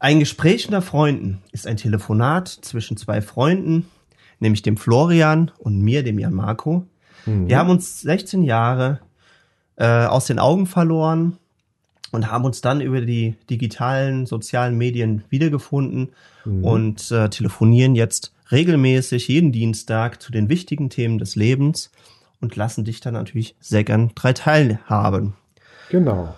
Ein Gespräch unter Freunden ist ein Telefonat zwischen zwei Freunden, nämlich dem Florian und mir, dem Jan Marco. Mhm. Wir haben uns 16 Jahre äh, aus den Augen verloren und haben uns dann über die digitalen sozialen Medien wiedergefunden mhm. und äh, telefonieren jetzt regelmäßig jeden Dienstag zu den wichtigen Themen des Lebens und lassen dich dann natürlich sehr gern drei teilhaben. Genau.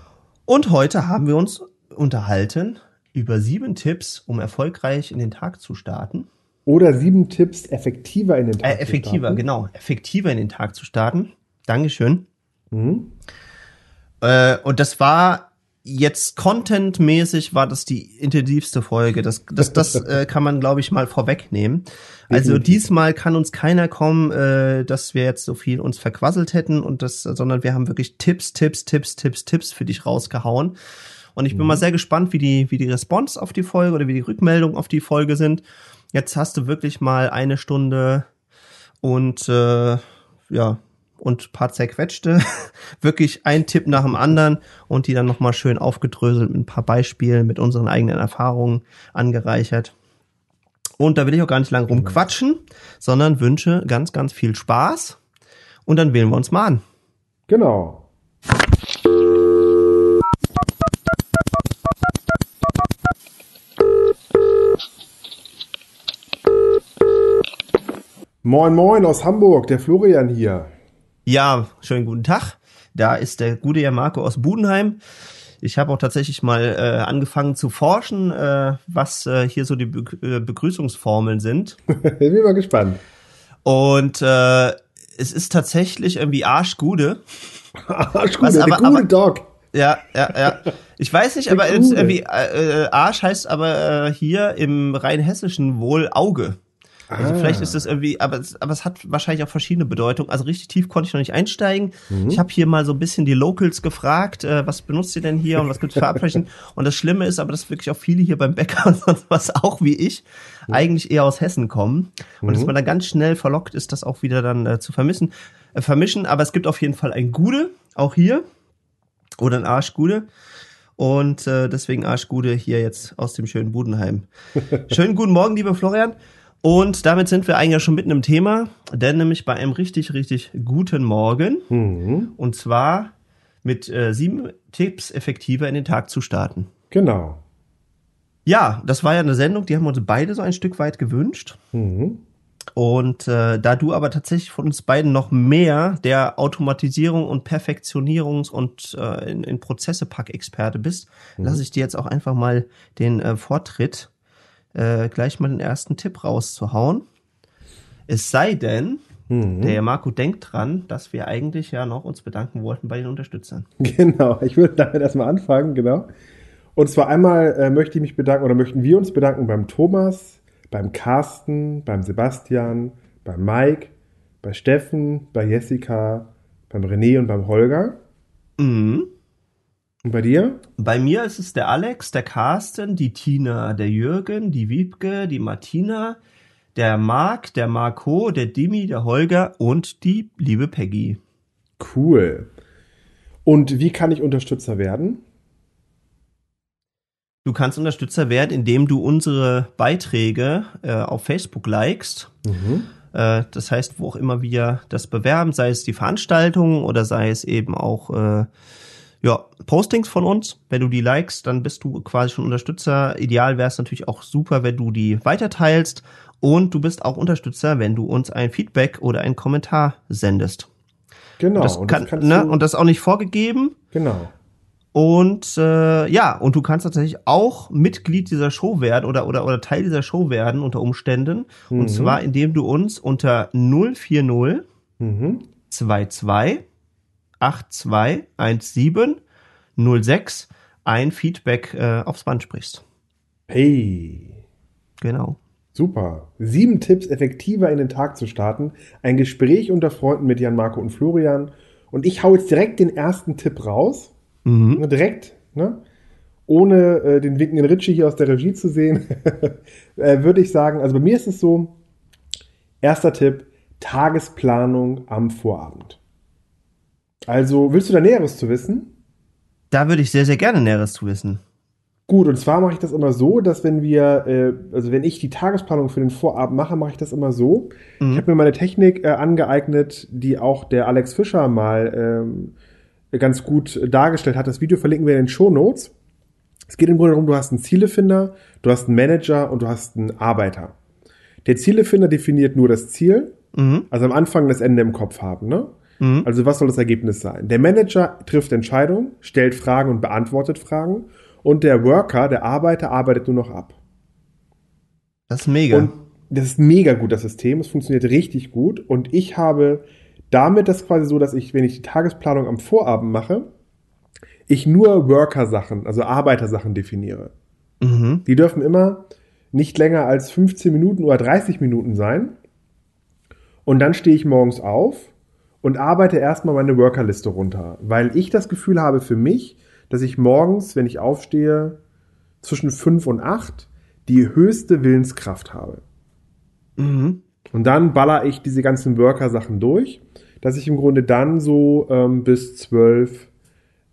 Und heute haben wir uns unterhalten über sieben Tipps, um erfolgreich in den Tag zu starten. Oder sieben Tipps, effektiver in den Tag äh, effektiver, zu starten. genau. Effektiver in den Tag zu starten. Dankeschön. Mhm. Äh, und das war jetzt contentmäßig war das die intensivste Folge. Das, das, das äh, kann man, glaube ich, mal vorwegnehmen. Also diesmal kann uns keiner kommen, äh, dass wir jetzt so viel uns verquasselt hätten und das, sondern wir haben wirklich Tipps, Tipps, Tipps, Tipps, Tipps für dich rausgehauen. Und ich bin mhm. mal sehr gespannt, wie die, wie die Response auf die Folge oder wie die Rückmeldung auf die Folge sind. Jetzt hast du wirklich mal eine Stunde und äh, ja, und paar zerquetschte, wirklich ein Tipp nach dem anderen und die dann nochmal schön aufgedröselt mit ein paar Beispielen, mit unseren eigenen Erfahrungen angereichert. Und da will ich auch gar nicht lang rumquatschen, sondern wünsche ganz, ganz viel Spaß. Und dann wählen wir uns mal an. Genau. Moin, moin aus Hamburg, der Florian hier. Ja, schönen guten Tag. Da ist der gute Herr Marco aus Budenheim. Ich habe auch tatsächlich mal äh, angefangen zu forschen, äh, was äh, hier so die Be äh, Begrüßungsformeln sind. ich bin mal gespannt. Und äh, es ist tatsächlich irgendwie Arschgude. Arschgude, was, aber, gute Dog. Ja, ja, ja. Ich weiß nicht, aber irgendwie äh, Arsch heißt aber hier im rheinhessischen wohl Auge. Also ah. vielleicht ist das irgendwie, aber es, aber es hat wahrscheinlich auch verschiedene Bedeutungen. Also richtig tief konnte ich noch nicht einsteigen. Mhm. Ich habe hier mal so ein bisschen die Locals gefragt, äh, was benutzt ihr denn hier und was gibt's für Abweichungen? und das Schlimme ist aber, dass wirklich auch viele hier beim Bäcker und sonst was auch wie ich mhm. eigentlich eher aus Hessen kommen. Und mhm. dass man dann ganz schnell verlockt ist, das auch wieder dann äh, zu vermissen, äh, vermischen. Aber es gibt auf jeden Fall ein Gude, auch hier. Oder ein Arschgude. Und äh, deswegen Arschgude hier jetzt aus dem schönen Budenheim. Schönen guten Morgen, lieber Florian. Und damit sind wir eigentlich schon mitten im Thema, denn nämlich bei einem richtig, richtig guten Morgen. Mhm. Und zwar mit äh, sieben Tipps, effektiver in den Tag zu starten. Genau. Ja, das war ja eine Sendung, die haben wir uns beide so ein Stück weit gewünscht. Mhm. Und äh, da du aber tatsächlich von uns beiden noch mehr der Automatisierung und Perfektionierungs- und äh, in, in Prozesse-Pack-Experte bist, mhm. lasse ich dir jetzt auch einfach mal den äh, Vortritt äh, gleich mal den ersten Tipp rauszuhauen. Es sei denn, mhm. der Marco denkt dran, dass wir eigentlich ja noch uns bedanken wollten bei den Unterstützern. Genau, ich würde damit erstmal anfangen, genau. Und zwar einmal äh, möchte ich mich bedanken oder möchten wir uns bedanken beim Thomas, beim Carsten, beim Sebastian, beim Mike, bei Steffen, bei Jessica, beim René und beim Holger. Mhm. Und bei dir? Bei mir ist es der Alex, der Carsten, die Tina, der Jürgen, die Wiebke, die Martina, der Marc, der Marco, der Dimi, der Holger und die liebe Peggy. Cool. Und wie kann ich Unterstützer werden? Du kannst Unterstützer werden, indem du unsere Beiträge äh, auf Facebook likest. Mhm. Äh, das heißt, wo auch immer wir das bewerben, sei es die Veranstaltung oder sei es eben auch äh, ja, Postings von uns. Wenn du die likest, dann bist du quasi schon Unterstützer. Ideal wäre es natürlich auch super, wenn du die weiterteilst. Und du bist auch Unterstützer, wenn du uns ein Feedback oder einen Kommentar sendest. Genau. Das kann, und, das ne, und das auch nicht vorgegeben. Genau. Und äh, ja, und du kannst tatsächlich auch Mitglied dieser Show werden oder oder oder Teil dieser Show werden unter Umständen. Mhm. Und zwar indem du uns unter 040 mhm. 22 821706 ein Feedback äh, aufs Band sprichst. Hey. Genau. Super. Sieben Tipps, effektiver in den Tag zu starten. Ein Gespräch unter Freunden mit Jan, Marco und Florian. Und ich hau jetzt direkt den ersten Tipp raus. Mhm. Direkt, ne? Ohne äh, den winkenden Ritchie hier aus der Regie zu sehen, äh, würde ich sagen, also bei mir ist es so, erster Tipp, Tagesplanung am Vorabend. Also, willst du da Näheres zu wissen? Da würde ich sehr, sehr gerne Näheres zu wissen. Gut, und zwar mache ich das immer so, dass wenn wir, äh, also wenn ich die Tagesplanung für den Vorabend mache, mache ich das immer so. Mhm. Ich habe mir meine Technik äh, angeeignet, die auch der Alex Fischer mal ähm, ganz gut dargestellt hat. Das Video verlinken wir in den Show Notes. Es geht im Grunde darum, du hast einen Zielefinder, du hast einen Manager und du hast einen Arbeiter. Der Zielefinder definiert nur das Ziel, mhm. also am Anfang das Ende im Kopf haben. Ne? Mhm. Also was soll das Ergebnis sein? Der Manager trifft Entscheidungen, stellt Fragen und beantwortet Fragen und der Worker, der Arbeiter, arbeitet nur noch ab. Das ist mega. Und das ist mega gut, das System. Es funktioniert richtig gut. Und ich habe damit das quasi so, dass ich, wenn ich die Tagesplanung am Vorabend mache, ich nur Worker-Sachen, also Arbeitersachen definiere. Mhm. Die dürfen immer nicht länger als 15 Minuten oder 30 Minuten sein. Und dann stehe ich morgens auf und arbeite erstmal meine Workerliste runter, weil ich das Gefühl habe für mich, dass ich morgens, wenn ich aufstehe, zwischen fünf und acht die höchste Willenskraft habe. Mhm. Und dann baller ich diese ganzen Worker-Sachen durch, dass ich im Grunde dann so ähm, bis zwölf,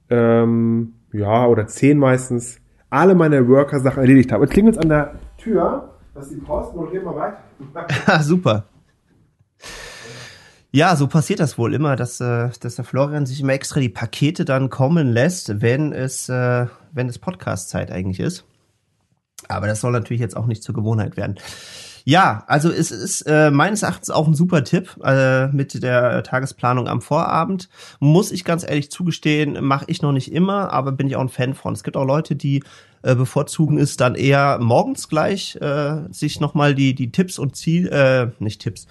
ähm, ja, oder zehn meistens alle meine Worker-Sachen erledigt habe. Jetzt klingelt es an der Tür. Das ist die Post. Moderier mal weiter. Super. Ja, so passiert das wohl immer, dass, äh, dass der Florian sich immer extra die Pakete dann kommen lässt, wenn es, äh, wenn es Podcast-Zeit eigentlich ist. Aber das soll natürlich jetzt auch nicht zur Gewohnheit werden. Ja, also es ist äh, meines Erachtens auch ein super Tipp äh, mit der Tagesplanung am Vorabend. Muss ich ganz ehrlich zugestehen, mache ich noch nicht immer, aber bin ich auch ein Fan von. Es gibt auch Leute, die äh, bevorzugen es dann eher morgens gleich, äh, sich nochmal die, die Tipps und Ziel, äh, nicht Tipps,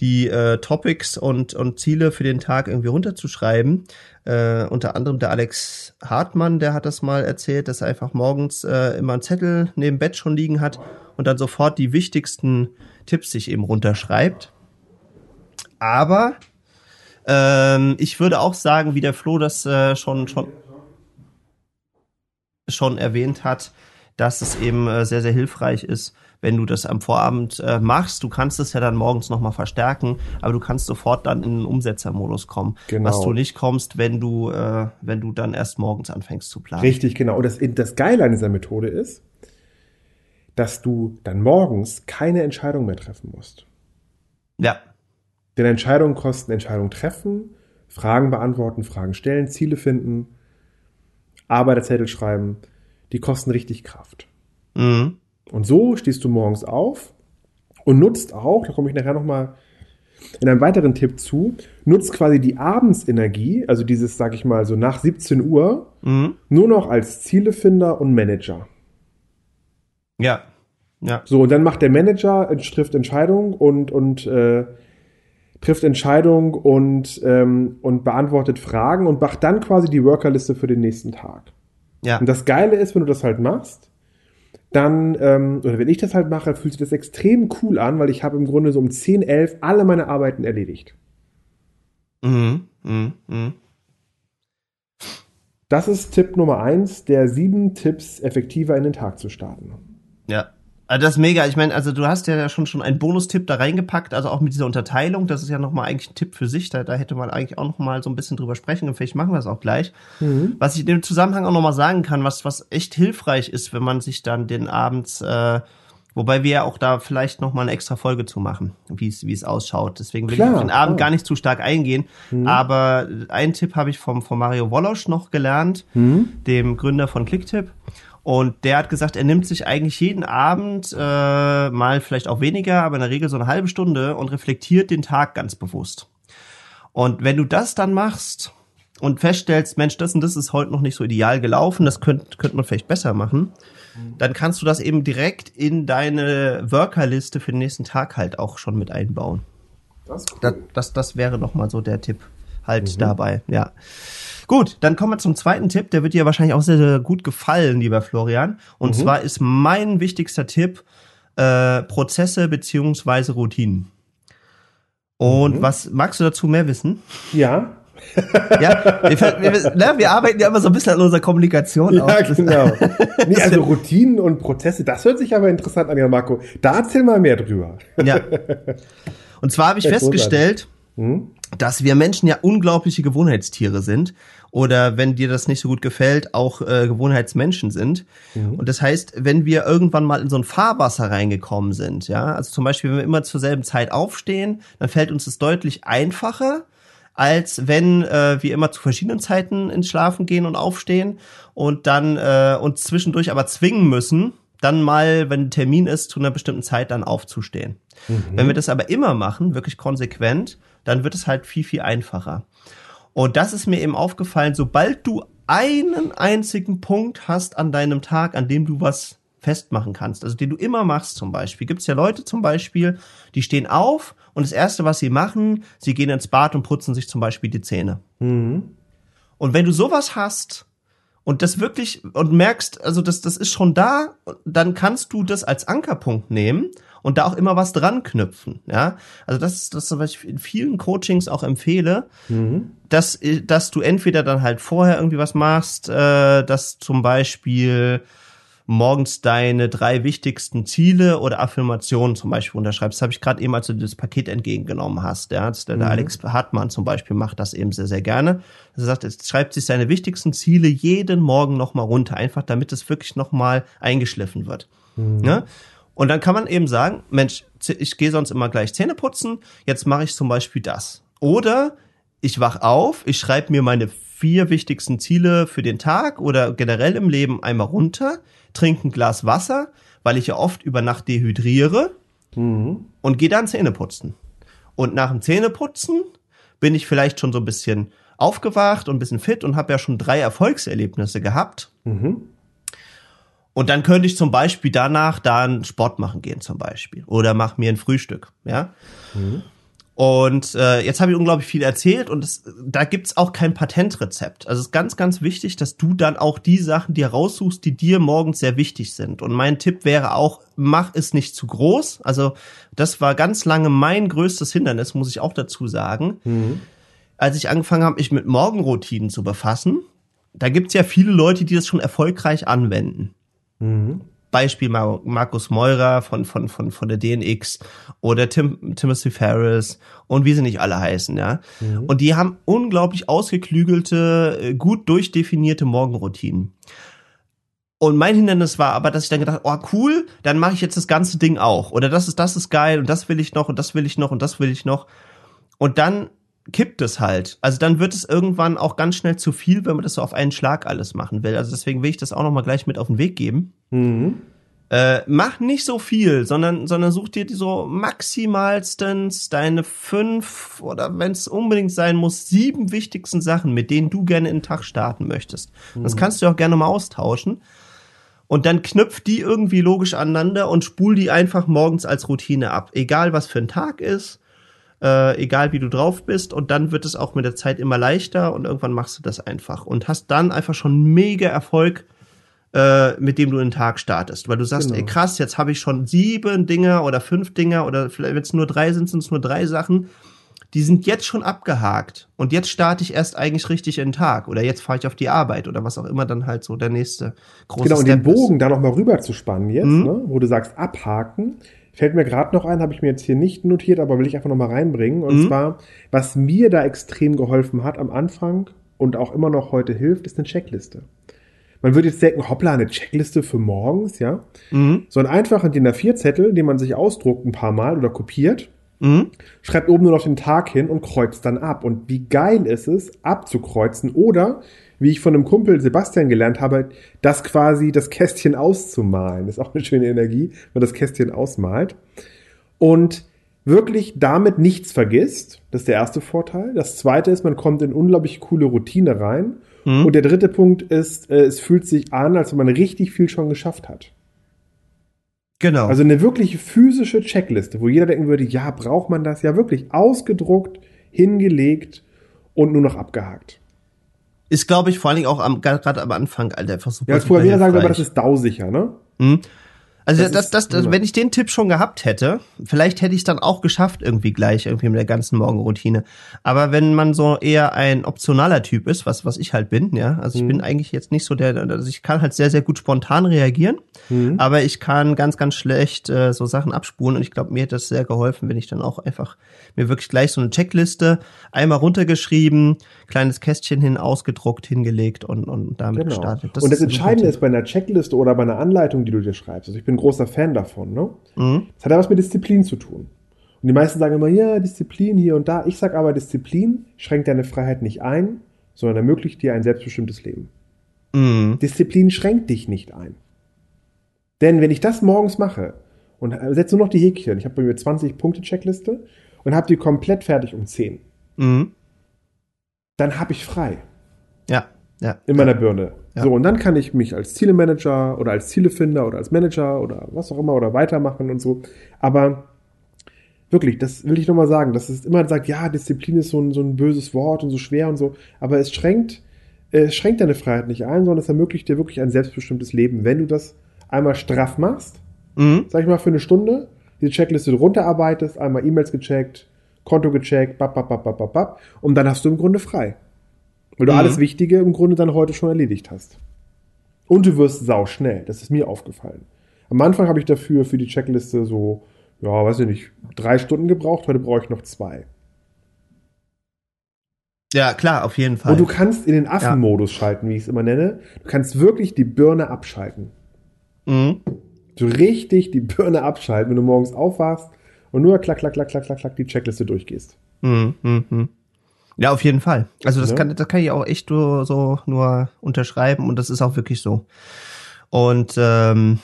die äh, Topics und, und Ziele für den Tag irgendwie runterzuschreiben. Äh, unter anderem der Alex Hartmann, der hat das mal erzählt, dass er einfach morgens äh, immer einen Zettel neben Bett schon liegen hat und dann sofort die wichtigsten Tipps sich eben runterschreibt. Aber ähm, ich würde auch sagen, wie der Flo das äh, schon, schon, schon erwähnt hat, dass es eben äh, sehr, sehr hilfreich ist, wenn du das am Vorabend äh, machst. Du kannst es ja dann morgens nochmal verstärken, aber du kannst sofort dann in den Umsetzermodus kommen. Genau. Was du nicht kommst, wenn du, äh, wenn du dann erst morgens anfängst zu planen. Richtig, genau. Und das, das Geile an dieser Methode ist, dass du dann morgens keine Entscheidung mehr treffen musst. Ja. Denn Entscheidungen kosten Entscheidungen treffen, Fragen beantworten, Fragen stellen, Ziele finden, Arbeiterzettel schreiben. Die kosten richtig Kraft. Mhm. Und so stehst du morgens auf und nutzt auch, da komme ich nachher nochmal in einem weiteren Tipp zu, nutzt quasi die Abendsenergie, also dieses, sag ich mal, so nach 17 Uhr, mhm. nur noch als Zielefinder und Manager. Ja. Ja. So, und dann macht der Manager, trifft Entscheidung und, und äh, trifft Entscheidung und, ähm, und beantwortet Fragen und macht dann quasi die Workerliste für den nächsten Tag. Ja. Und das Geile ist, wenn du das halt machst, dann, ähm, oder wenn ich das halt mache, fühlt sich das extrem cool an, weil ich habe im Grunde so um 10, 11 alle meine Arbeiten erledigt. Mhm, mhm, mhm. Das ist Tipp Nummer eins, der sieben Tipps, effektiver in den Tag zu starten. Ja, also das ist mega. Ich meine, also du hast ja schon schon einen Bonustipp da reingepackt, also auch mit dieser Unterteilung. Das ist ja nochmal eigentlich ein Tipp für sich. Da, da hätte man eigentlich auch nochmal so ein bisschen drüber sprechen und vielleicht machen wir das auch gleich. Mhm. Was ich in dem Zusammenhang auch nochmal sagen kann, was was echt hilfreich ist, wenn man sich dann den abends äh, Wobei wir ja auch da vielleicht noch mal eine extra Folge zu machen, wie es wie es ausschaut. Deswegen will klar, ich auf den Abend klar. gar nicht zu stark eingehen. Mhm. Aber einen Tipp habe ich vom, vom Mario Wolosch noch gelernt, mhm. dem Gründer von Clicktip. Und der hat gesagt, er nimmt sich eigentlich jeden Abend, äh, mal vielleicht auch weniger, aber in der Regel so eine halbe Stunde und reflektiert den Tag ganz bewusst. Und wenn du das dann machst und feststellst, Mensch, das und das ist heute noch nicht so ideal gelaufen, das könnte könnte man vielleicht besser machen, dann kannst du das eben direkt in deine Workerliste für den nächsten Tag halt auch schon mit einbauen. Das, cool. das, das, das wäre noch mal so der Tipp halt mhm. dabei, ja. Gut, dann kommen wir zum zweiten Tipp. Der wird dir wahrscheinlich auch sehr, sehr gut gefallen, lieber Florian. Und mhm. zwar ist mein wichtigster Tipp äh, Prozesse beziehungsweise Routinen. Und mhm. was magst du dazu mehr wissen? Ja. ja, wir, wir, ne, wir, arbeiten ja immer so ein bisschen an unserer Kommunikation ja, auf. genau. Nee, also Routinen und Prozesse, das hört sich aber interessant an, ja, Marco. Da erzähl mal mehr drüber. Ja. Und zwar habe ich festgestellt, hm? dass wir Menschen ja unglaubliche Gewohnheitstiere sind oder wenn dir das nicht so gut gefällt, auch äh, Gewohnheitsmenschen sind. Mhm. Und das heißt, wenn wir irgendwann mal in so ein Fahrwasser reingekommen sind, ja, also zum Beispiel, wenn wir immer zur selben Zeit aufstehen, dann fällt uns das deutlich einfacher, als wenn äh, wir immer zu verschiedenen Zeiten ins Schlafen gehen und aufstehen und dann äh, uns zwischendurch aber zwingen müssen, dann mal, wenn ein Termin ist, zu einer bestimmten Zeit dann aufzustehen. Mhm. Wenn wir das aber immer machen, wirklich konsequent, dann wird es halt viel, viel einfacher. Und das ist mir eben aufgefallen, sobald du einen einzigen Punkt hast an deinem Tag, an dem du was festmachen kannst, also den du immer machst zum Beispiel. Gibt es ja Leute zum Beispiel, die stehen auf und das Erste, was sie machen, sie gehen ins Bad und putzen sich zum Beispiel die Zähne. Mhm. Und wenn du sowas hast und das wirklich und merkst, also das, das ist schon da, dann kannst du das als Ankerpunkt nehmen und da auch immer was dran knüpfen. Ja, also das ist das, was ich in vielen Coachings auch empfehle, mhm. Dass dass du entweder dann halt vorher irgendwie was machst, äh, dass zum Beispiel morgens deine drei wichtigsten Ziele oder Affirmationen zum Beispiel unterschreibst. Das habe ich gerade eben, als du das Paket entgegengenommen hast. Ja, der, mhm. Alex Hartmann zum Beispiel macht das eben sehr, sehr gerne. Er sagt, er schreibt sich seine wichtigsten Ziele jeden Morgen nochmal runter, einfach damit es wirklich nochmal eingeschliffen wird. Mhm. Ja? Und dann kann man eben sagen, Mensch, ich gehe sonst immer gleich Zähne putzen, jetzt mache ich zum Beispiel das. Oder ich wach auf, ich schreibe mir meine vier wichtigsten Ziele für den Tag oder generell im Leben einmal runter trinke ein Glas Wasser, weil ich ja oft über Nacht dehydriere mhm. und gehe dann Zähne putzen. Und nach dem Zähneputzen bin ich vielleicht schon so ein bisschen aufgewacht und ein bisschen fit und habe ja schon drei Erfolgserlebnisse gehabt. Mhm. Und dann könnte ich zum Beispiel danach dann Sport machen gehen zum Beispiel oder mach mir ein Frühstück, ja. Mhm. Und äh, jetzt habe ich unglaublich viel erzählt und es, da gibt's auch kein Patentrezept. Also es ist ganz, ganz wichtig, dass du dann auch die Sachen dir raussuchst, die dir morgens sehr wichtig sind. Und mein Tipp wäre auch, mach es nicht zu groß. Also das war ganz lange mein größtes Hindernis, muss ich auch dazu sagen. Mhm. Als ich angefangen habe, mich mit Morgenroutinen zu befassen, da gibt's ja viele Leute, die das schon erfolgreich anwenden. Mhm. Beispiel Markus Meurer von, von, von, von der DNX oder Tim, Timothy Ferris und wie sie nicht alle heißen, ja. Mhm. Und die haben unglaublich ausgeklügelte, äh, gut durchdefinierte Morgenroutinen. Und mein Hindernis war aber, dass ich dann gedacht, oh cool, dann mache ich jetzt das ganze Ding auch. Oder das ist, das ist geil und das will ich noch und das will ich noch und das will ich noch. Und dann kippt es halt. Also dann wird es irgendwann auch ganz schnell zu viel, wenn man das so auf einen Schlag alles machen will. Also deswegen will ich das auch noch mal gleich mit auf den Weg geben. Mhm. Äh, mach nicht so viel, sondern, sondern such dir so maximalstens deine fünf oder wenn es unbedingt sein muss, sieben wichtigsten Sachen, mit denen du gerne in den Tag starten möchtest. Mhm. Das kannst du auch gerne mal austauschen. Und dann knüpf die irgendwie logisch aneinander und spul die einfach morgens als Routine ab. Egal was für ein Tag ist äh, egal wie du drauf bist. Und dann wird es auch mit der Zeit immer leichter und irgendwann machst du das einfach und hast dann einfach schon mega Erfolg, äh, mit dem du den Tag startest. Weil du sagst, genau. ey krass, jetzt habe ich schon sieben Dinger oder fünf Dinger oder vielleicht wenn es nur drei sind, sind es nur drei Sachen. Die sind jetzt schon abgehakt und jetzt starte ich erst eigentlich richtig in den Tag oder jetzt fahre ich auf die Arbeit oder was auch immer dann halt so der nächste große Genau, und Step den Bogen ist. da noch mal rüber zu spannen jetzt, mhm. ne, wo du sagst abhaken, Fällt mir gerade noch ein, habe ich mir jetzt hier nicht notiert, aber will ich einfach noch mal reinbringen. Und mhm. zwar, was mir da extrem geholfen hat am Anfang und auch immer noch heute hilft, ist eine Checkliste. Man würde jetzt denken, hoppla, eine Checkliste für morgens, ja. Mhm. So ein einfacher DIN A4-Zettel, den man sich ausdruckt ein paar Mal oder kopiert, mhm. schreibt oben nur noch den Tag hin und kreuzt dann ab. Und wie geil ist es, abzukreuzen oder wie ich von einem Kumpel Sebastian gelernt habe, das quasi das Kästchen auszumalen. Das ist auch eine schöne Energie, wenn man das Kästchen ausmalt. Und wirklich damit nichts vergisst. Das ist der erste Vorteil. Das zweite ist, man kommt in unglaublich coole Routine rein. Mhm. Und der dritte Punkt ist, äh, es fühlt sich an, als wenn man richtig viel schon geschafft hat. Genau. Also eine wirklich physische Checkliste, wo jeder denken würde, ja, braucht man das? Ja, wirklich ausgedruckt, hingelegt und nur noch abgehakt ist, glaube ich, vor allen Dingen auch gerade am Anfang, Alter, einfach super. Ja, als Programmierer sagen wir aber, das ist dausicher, ne? Mhm. Also das, das, das, das, wenn ich den Tipp schon gehabt hätte, vielleicht hätte ich es dann auch geschafft irgendwie gleich irgendwie mit der ganzen Morgenroutine. Aber wenn man so eher ein optionaler Typ ist, was was ich halt bin, ja, also ich mhm. bin eigentlich jetzt nicht so der, also ich kann halt sehr sehr gut spontan reagieren, mhm. aber ich kann ganz ganz schlecht äh, so Sachen abspulen und ich glaube mir hat das sehr geholfen, wenn ich dann auch einfach mir wirklich gleich so eine Checkliste einmal runtergeschrieben, kleines Kästchen hin ausgedruckt hingelegt und und damit genau. gestartet. Das und das Entscheidende ist bei einer Checkliste oder bei einer Anleitung, die du dir schreibst. Also ich bin großer Fan davon. Ne? Mhm. Das hat ja was mit Disziplin zu tun. Und die meisten sagen immer, ja, Disziplin hier und da. Ich sage aber, Disziplin schränkt deine Freiheit nicht ein, sondern ermöglicht dir ein selbstbestimmtes Leben. Mhm. Disziplin schränkt dich nicht ein. Denn wenn ich das morgens mache und setze nur noch die Häkchen, ich habe bei mir 20 Punkte Checkliste und habe die komplett fertig um 10, mhm. dann habe ich frei. Ja, ja. In meiner Birne. Ja. So, und dann kann ich mich als Zielemanager oder als Zielefinder oder als Manager oder was auch immer oder weitermachen und so. Aber wirklich, das will ich nochmal sagen, dass es immer sagt, ja, Disziplin ist so ein, so ein böses Wort und so schwer und so, aber es schränkt, es schränkt deine Freiheit nicht ein, sondern es ermöglicht dir wirklich ein selbstbestimmtes Leben. Wenn du das einmal straff machst, mhm. sag ich mal für eine Stunde, diese Checkliste runterarbeitest, einmal E-Mails gecheckt, Konto gecheckt, bap, bap, bap, bap, bap, und dann hast du im Grunde frei. Weil du mhm. alles Wichtige im Grunde dann heute schon erledigt hast. Und du wirst sau schnell. Das ist mir aufgefallen. Am Anfang habe ich dafür für die Checkliste so, ja, weiß ich nicht, drei Stunden gebraucht. Heute brauche ich noch zwei. Ja, klar, auf jeden Fall. Und du kannst in den Affenmodus ja. schalten, wie ich es immer nenne. Du kannst wirklich die Birne abschalten. Mhm. Du richtig die Birne abschalten, wenn du morgens aufwachst und nur klack, klack, klack, klack, klack, klack die Checkliste durchgehst. Mhm. Mhm. Ja, auf jeden Fall. Also das ja. kann, das kann ich auch echt nur, so nur unterschreiben und das ist auch wirklich so. Und ähm,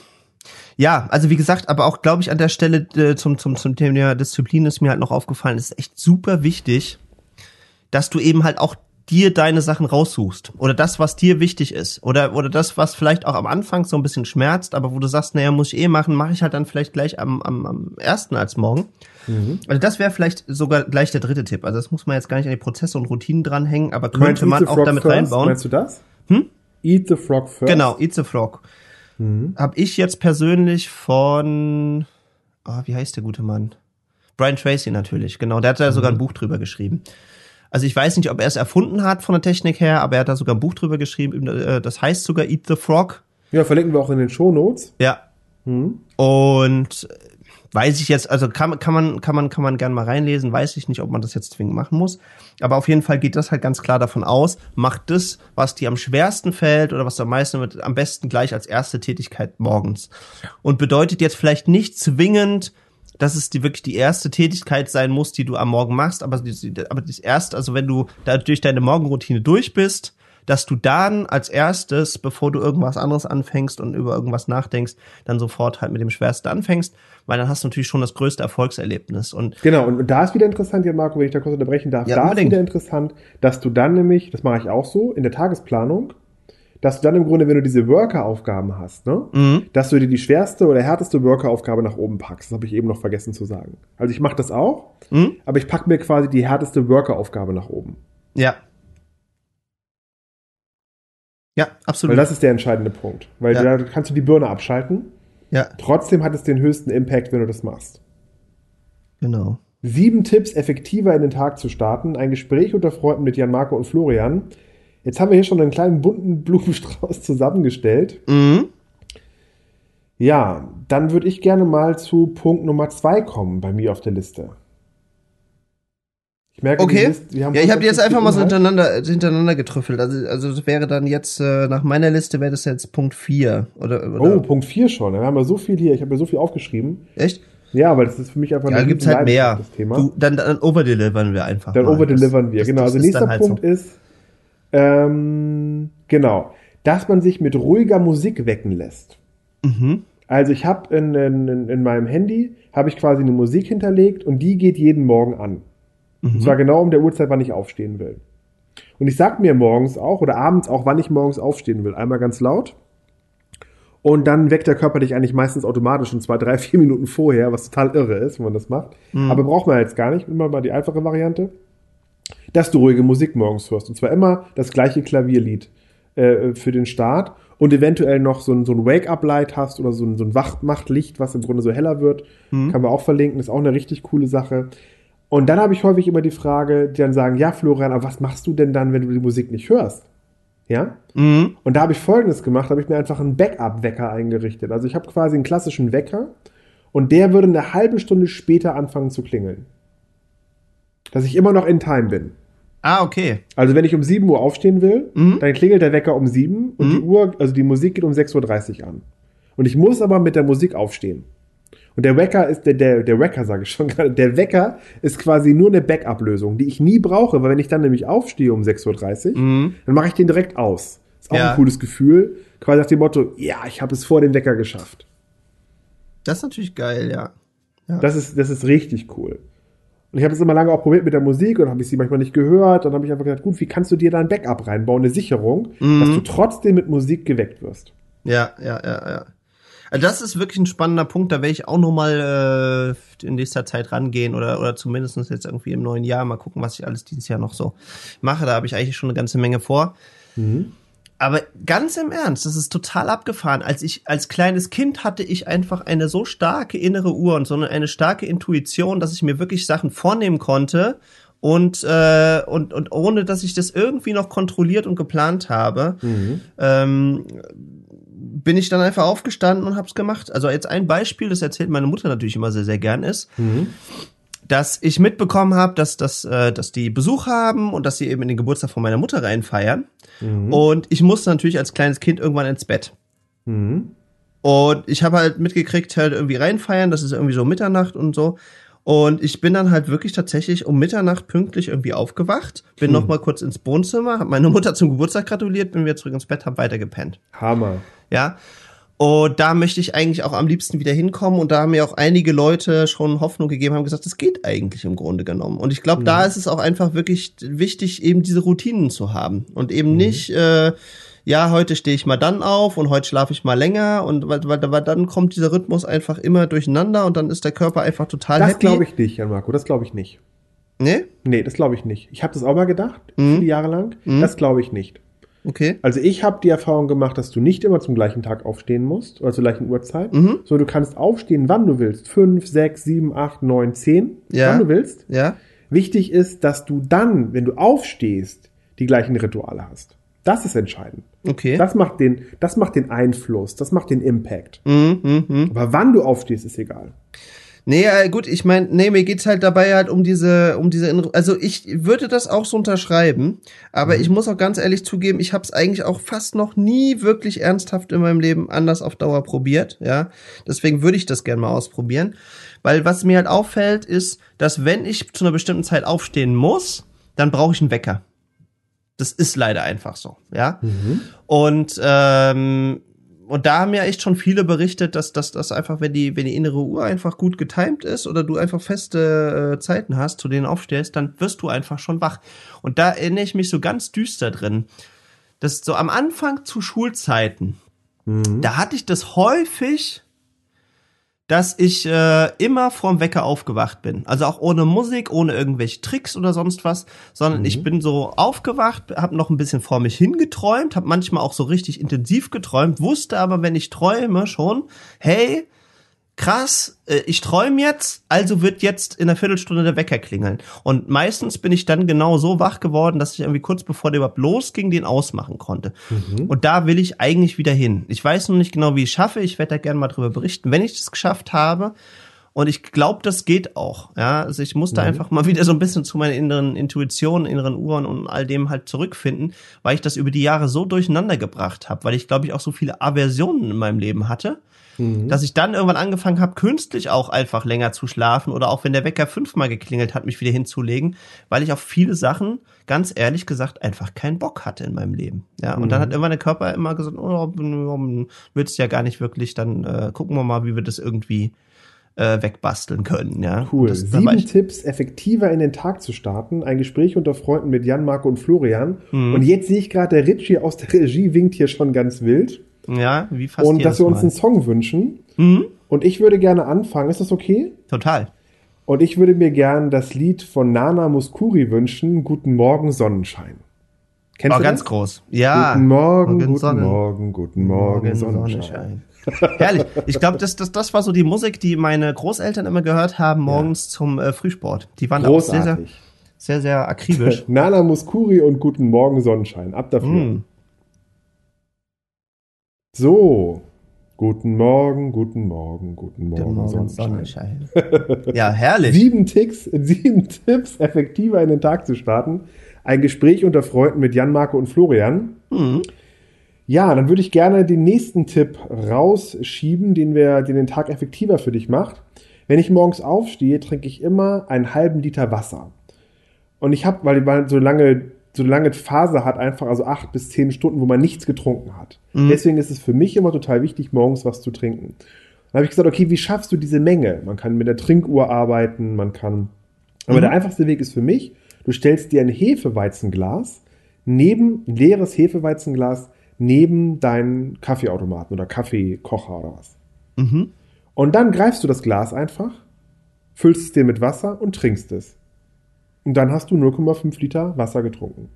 ja, also wie gesagt, aber auch glaube ich an der Stelle äh, zum zum zum Thema Disziplin ist mir halt noch aufgefallen, ist echt super wichtig, dass du eben halt auch dir deine Sachen raussuchst oder das, was dir wichtig ist oder oder das, was vielleicht auch am Anfang so ein bisschen schmerzt, aber wo du sagst, naja, muss ich eh machen, mache ich halt dann vielleicht gleich am, am, am ersten als morgen. Mhm. Also das wäre vielleicht sogar gleich der dritte Tipp. Also das muss man jetzt gar nicht an die Prozesse und Routinen dranhängen, aber könnte man auch damit first? reinbauen. Meinst du das? Hm? Eat the Frog first. Genau, Eat the Frog. Mhm. Hab ich jetzt persönlich von, oh, wie heißt der gute Mann? Brian Tracy natürlich, genau. Der hat da mhm. sogar ein Buch drüber geschrieben. Also ich weiß nicht, ob er es erfunden hat von der Technik her, aber er hat da sogar ein Buch drüber geschrieben. Äh, das heißt sogar Eat the Frog. Ja, verlinken wir auch in den Show Notes. Ja. Mhm. Und weiß ich jetzt, also kann, kann man, kann man, kann man gern mal reinlesen, weiß ich nicht, ob man das jetzt zwingend machen muss. Aber auf jeden Fall geht das halt ganz klar davon aus, macht das, was dir am schwersten fällt oder was am meisten mit, am besten gleich als erste Tätigkeit morgens. Und bedeutet jetzt vielleicht nicht zwingend, dass es die wirklich die erste Tätigkeit sein muss, die du am Morgen machst, aber, aber das erste, also wenn du da durch deine Morgenroutine durch bist, dass du dann als erstes, bevor du irgendwas anderes anfängst und über irgendwas nachdenkst, dann sofort halt mit dem Schwersten anfängst, weil dann hast du natürlich schon das größte Erfolgserlebnis. Und genau, und da ist wieder interessant, ja Marco, wenn ich da kurz unterbrechen darf, ja, da unbedingt. ist wieder interessant, dass du dann nämlich, das mache ich auch so, in der Tagesplanung, dass du dann im Grunde, wenn du diese Worker-Aufgaben hast, ne, mhm. dass du dir die schwerste oder härteste Worker-Aufgabe nach oben packst. Das habe ich eben noch vergessen zu sagen. Also ich mache das auch, mhm. aber ich packe mir quasi die härteste Worker-Aufgabe nach oben. Ja. Ja, absolut. Weil das ist der entscheidende Punkt. Weil ja. da kannst du die Birne abschalten. Ja. Trotzdem hat es den höchsten Impact, wenn du das machst. Genau. Sieben Tipps, effektiver in den Tag zu starten. Ein Gespräch unter Freunden mit Jan Marco und Florian. Jetzt haben wir hier schon einen kleinen bunten Blumenstrauß zusammengestellt. Mhm. Ja, dann würde ich gerne mal zu Punkt Nummer zwei kommen bei mir auf der Liste. Ich merke, okay. Liste, ja, ich habe die jetzt einfach mal so hintereinander, hintereinander getrüffelt. Also, also das wäre dann jetzt, äh, nach meiner Liste wäre das jetzt Punkt 4. Oder, oder? Oh, Punkt 4 schon. Da haben wir so viel hier. Ich habe ja so viel aufgeschrieben. Echt? Ja, weil das ist für mich einfach ja, gibt's halt mehr. Das Thema. Du, dann, dann overdelivern wir einfach. Dann overdelivern wir, das, genau. Das also nächster halt Punkt so. ist, ähm, genau, dass man sich mit ruhiger Musik wecken lässt. Mhm. Also ich habe in, in, in meinem Handy, habe ich quasi eine Musik hinterlegt und die geht jeden Morgen an. Mhm. Und zwar genau um der Uhrzeit, wann ich aufstehen will. Und ich sag mir morgens auch oder abends auch, wann ich morgens aufstehen will. Einmal ganz laut. Und dann weckt der Körper dich eigentlich meistens automatisch und zwar drei, vier Minuten vorher, was total irre ist, wenn man das macht. Mhm. Aber braucht man jetzt gar nicht. Immer mal die einfache Variante. Dass du ruhige Musik morgens hörst. Und zwar immer das gleiche Klavierlied äh, für den Start und eventuell noch so ein, so ein Wake-up-Light hast oder so ein, so ein Wachmachtlicht, was im Grunde so heller wird. Mhm. Kann man auch verlinken, ist auch eine richtig coole Sache. Und dann habe ich häufig immer die Frage, die dann sagen, ja, Florian, aber was machst du denn dann, wenn du die Musik nicht hörst? Ja? Mhm. Und da habe ich folgendes gemacht, habe ich mir einfach einen Backup-Wecker eingerichtet. Also ich habe quasi einen klassischen Wecker und der würde eine halbe Stunde später anfangen zu klingeln. Dass ich immer noch in Time bin. Ah, okay. Also wenn ich um 7 Uhr aufstehen will, mhm. dann klingelt der Wecker um 7 und mhm. die Uhr, also die Musik geht um 6.30 Uhr an. Und ich muss aber mit der Musik aufstehen. Und der Wecker ist, der, der, der Wecker sage ich schon gerade, der Wecker ist quasi nur eine Backup-Lösung, die ich nie brauche, weil wenn ich dann nämlich aufstehe um 6.30 Uhr, mhm. dann mache ich den direkt aus. Ist auch ja. ein cooles Gefühl. Quasi nach dem Motto, ja, ich habe es vor dem Wecker geschafft. Das ist natürlich geil, ja. ja. Das, ist, das ist richtig cool. Und ich habe es immer lange auch probiert mit der Musik und habe ich sie manchmal nicht gehört. Dann habe ich einfach gedacht, gut, wie kannst du dir da ein Backup reinbauen, eine Sicherung, mhm. dass du trotzdem mit Musik geweckt wirst. Ja, ja, ja, ja. Also das ist wirklich ein spannender Punkt, da werde ich auch nochmal äh, in nächster Zeit rangehen oder, oder zumindest jetzt irgendwie im neuen Jahr mal gucken, was ich alles dieses Jahr noch so mache. Da habe ich eigentlich schon eine ganze Menge vor. Mhm. Aber ganz im Ernst, das ist total abgefahren. Als ich als kleines Kind hatte ich einfach eine so starke innere Uhr und so eine, starke Intuition, dass ich mir wirklich Sachen vornehmen konnte und äh, und und ohne dass ich das irgendwie noch kontrolliert und geplant habe, mhm. ähm, bin ich dann einfach aufgestanden und hab's gemacht. Also jetzt ein Beispiel, das erzählt meine Mutter natürlich immer sehr sehr gern ist. Mhm dass ich mitbekommen habe, dass, dass, äh, dass die Besuch haben und dass sie eben in den Geburtstag von meiner Mutter reinfeiern. Mhm. Und ich musste natürlich als kleines Kind irgendwann ins Bett. Mhm. Und ich habe halt mitgekriegt, halt irgendwie reinfeiern, das ist irgendwie so Mitternacht und so. Und ich bin dann halt wirklich tatsächlich um Mitternacht pünktlich irgendwie aufgewacht, bin hm. noch mal kurz ins Wohnzimmer, habe meine Mutter zum Geburtstag gratuliert, bin wieder zurück ins Bett, habe weitergepennt. Hammer. Ja. Und da möchte ich eigentlich auch am liebsten wieder hinkommen. Und da haben mir auch einige Leute schon Hoffnung gegeben, haben gesagt, das geht eigentlich im Grunde genommen. Und ich glaube, mhm. da ist es auch einfach wirklich wichtig, eben diese Routinen zu haben. Und eben mhm. nicht, äh, ja, heute stehe ich mal dann auf und heute schlafe ich mal länger. Und weil, weil, weil dann kommt dieser Rhythmus einfach immer durcheinander und dann ist der Körper einfach total das happy. Das glaube ich nicht, Jan Marco, das glaube ich nicht. Nee? Nee, das glaube ich nicht. Ich habe das auch mal gedacht, mhm. viele Jahre lang. Mhm. Das glaube ich nicht. Okay. Also ich habe die Erfahrung gemacht, dass du nicht immer zum gleichen Tag aufstehen musst oder zur gleichen Uhrzeit. Mhm. So, du kannst aufstehen, wann du willst. Fünf, sechs, sieben, acht, neun, zehn. Ja. Wann du willst. Ja. Wichtig ist, dass du dann, wenn du aufstehst, die gleichen Rituale hast. Das ist entscheidend. Okay. Das macht den, das macht den Einfluss, das macht den Impact. Mhm, mh, mh. Aber wann du aufstehst, ist egal. Nee, äh, gut, ich meine, nee, mir geht's halt dabei halt um diese, um diese, also ich würde das auch so unterschreiben, aber mhm. ich muss auch ganz ehrlich zugeben, ich habe es eigentlich auch fast noch nie wirklich ernsthaft in meinem Leben anders auf Dauer probiert, ja. Deswegen würde ich das gerne mal ausprobieren, weil was mir halt auffällt, ist, dass wenn ich zu einer bestimmten Zeit aufstehen muss, dann brauche ich einen Wecker. Das ist leider einfach so, ja. Mhm. Und ähm, und da haben ja echt schon viele berichtet, dass dass das einfach, wenn die, wenn die innere Uhr einfach gut getimt ist oder du einfach feste äh, Zeiten hast, zu denen aufstehst, dann wirst du einfach schon wach. Und da erinnere ich mich so ganz düster drin. Das so am Anfang zu Schulzeiten, mhm. da hatte ich das häufig, dass ich äh, immer vorm Wecker aufgewacht bin. Also auch ohne Musik, ohne irgendwelche Tricks oder sonst was, sondern mhm. ich bin so aufgewacht, habe noch ein bisschen vor mich hingeträumt, habe manchmal auch so richtig intensiv geträumt, wusste aber, wenn ich träume schon, hey, krass, äh, ich träume jetzt, also wird jetzt in einer Viertelstunde der Wecker klingeln. Und meistens bin ich dann genau so wach geworden, dass ich irgendwie kurz bevor der überhaupt losging, den ausmachen konnte. Mhm. Und da will ich eigentlich wieder hin. Ich weiß noch nicht genau, wie ich es schaffe. Ich werde da gerne mal drüber berichten, wenn ich es geschafft habe. Und ich glaube, das geht auch. Ja, also ich musste mhm. einfach mal wieder so ein bisschen zu meiner inneren Intuition, inneren Uhren und all dem halt zurückfinden, weil ich das über die Jahre so durcheinander gebracht habe, weil ich glaube ich auch so viele Aversionen in meinem Leben hatte Mhm. Dass ich dann irgendwann angefangen habe, künstlich auch einfach länger zu schlafen oder auch wenn der Wecker fünfmal geklingelt hat, mich wieder hinzulegen, weil ich auf viele Sachen, ganz ehrlich gesagt, einfach keinen Bock hatte in meinem Leben. Ja, und mhm. dann hat immer der Körper immer gesagt, oh, willst ja gar nicht wirklich, dann äh, gucken wir mal, wie wir das irgendwie äh, wegbasteln können. Ja? Cool. Das, Sieben Tipps, effektiver in den Tag zu starten. Ein Gespräch unter Freunden mit Jan, Marco und Florian. Mhm. Und jetzt sehe ich gerade, der Ritchie aus der Regie winkt hier schon ganz wild. Ja, wie fast Und dass wir uns einen Song wünschen. Mhm. Und ich würde gerne anfangen. Ist das okay? Total. Und ich würde mir gerne das Lied von Nana Muskuri wünschen. Guten Morgen, Sonnenschein. Kennst oh, du ganz das? groß. Ja. Guten Morgen, guten Sonne. Morgen, guten Morgen, Sonnenschein. Sonnenschein. Herrlich. Ich glaube, das, das, das war so die Musik, die meine Großeltern immer gehört haben morgens ja. zum äh, Frühsport. Die waren Großartig. auch sehr, sehr, sehr, sehr akribisch. Nana Muskuri und Guten Morgen Sonnenschein. Ab dafür. Mm. So. Guten Morgen, guten Morgen, guten Morgen, Morgen Sonnenschein. Sonnenschein. ja, herrlich. sieben, Ticks, sieben Tipps, effektiver in den Tag zu starten. Ein Gespräch unter Freunden mit Jan, Marco und Florian. Mhm. Ja, dann würde ich gerne den nächsten Tipp rausschieben, den wir, den den Tag effektiver für dich macht. Wenn ich morgens aufstehe, trinke ich immer einen halben Liter Wasser. Und ich habe, weil man so lange so lange Phase hat, einfach also acht bis zehn Stunden, wo man nichts getrunken hat. Mhm. Deswegen ist es für mich immer total wichtig, morgens was zu trinken. Dann habe ich gesagt, okay, wie schaffst du diese Menge? Man kann mit der Trinkuhr arbeiten, man kann. Aber mhm. der einfachste Weg ist für mich, du stellst dir ein Hefeweizenglas neben, ein leeres Hefeweizenglas neben deinen Kaffeeautomaten oder Kaffeekocher oder was. Mhm. Und dann greifst du das Glas einfach, füllst es dir mit Wasser und trinkst es. Und dann hast du 0,5 Liter Wasser getrunken.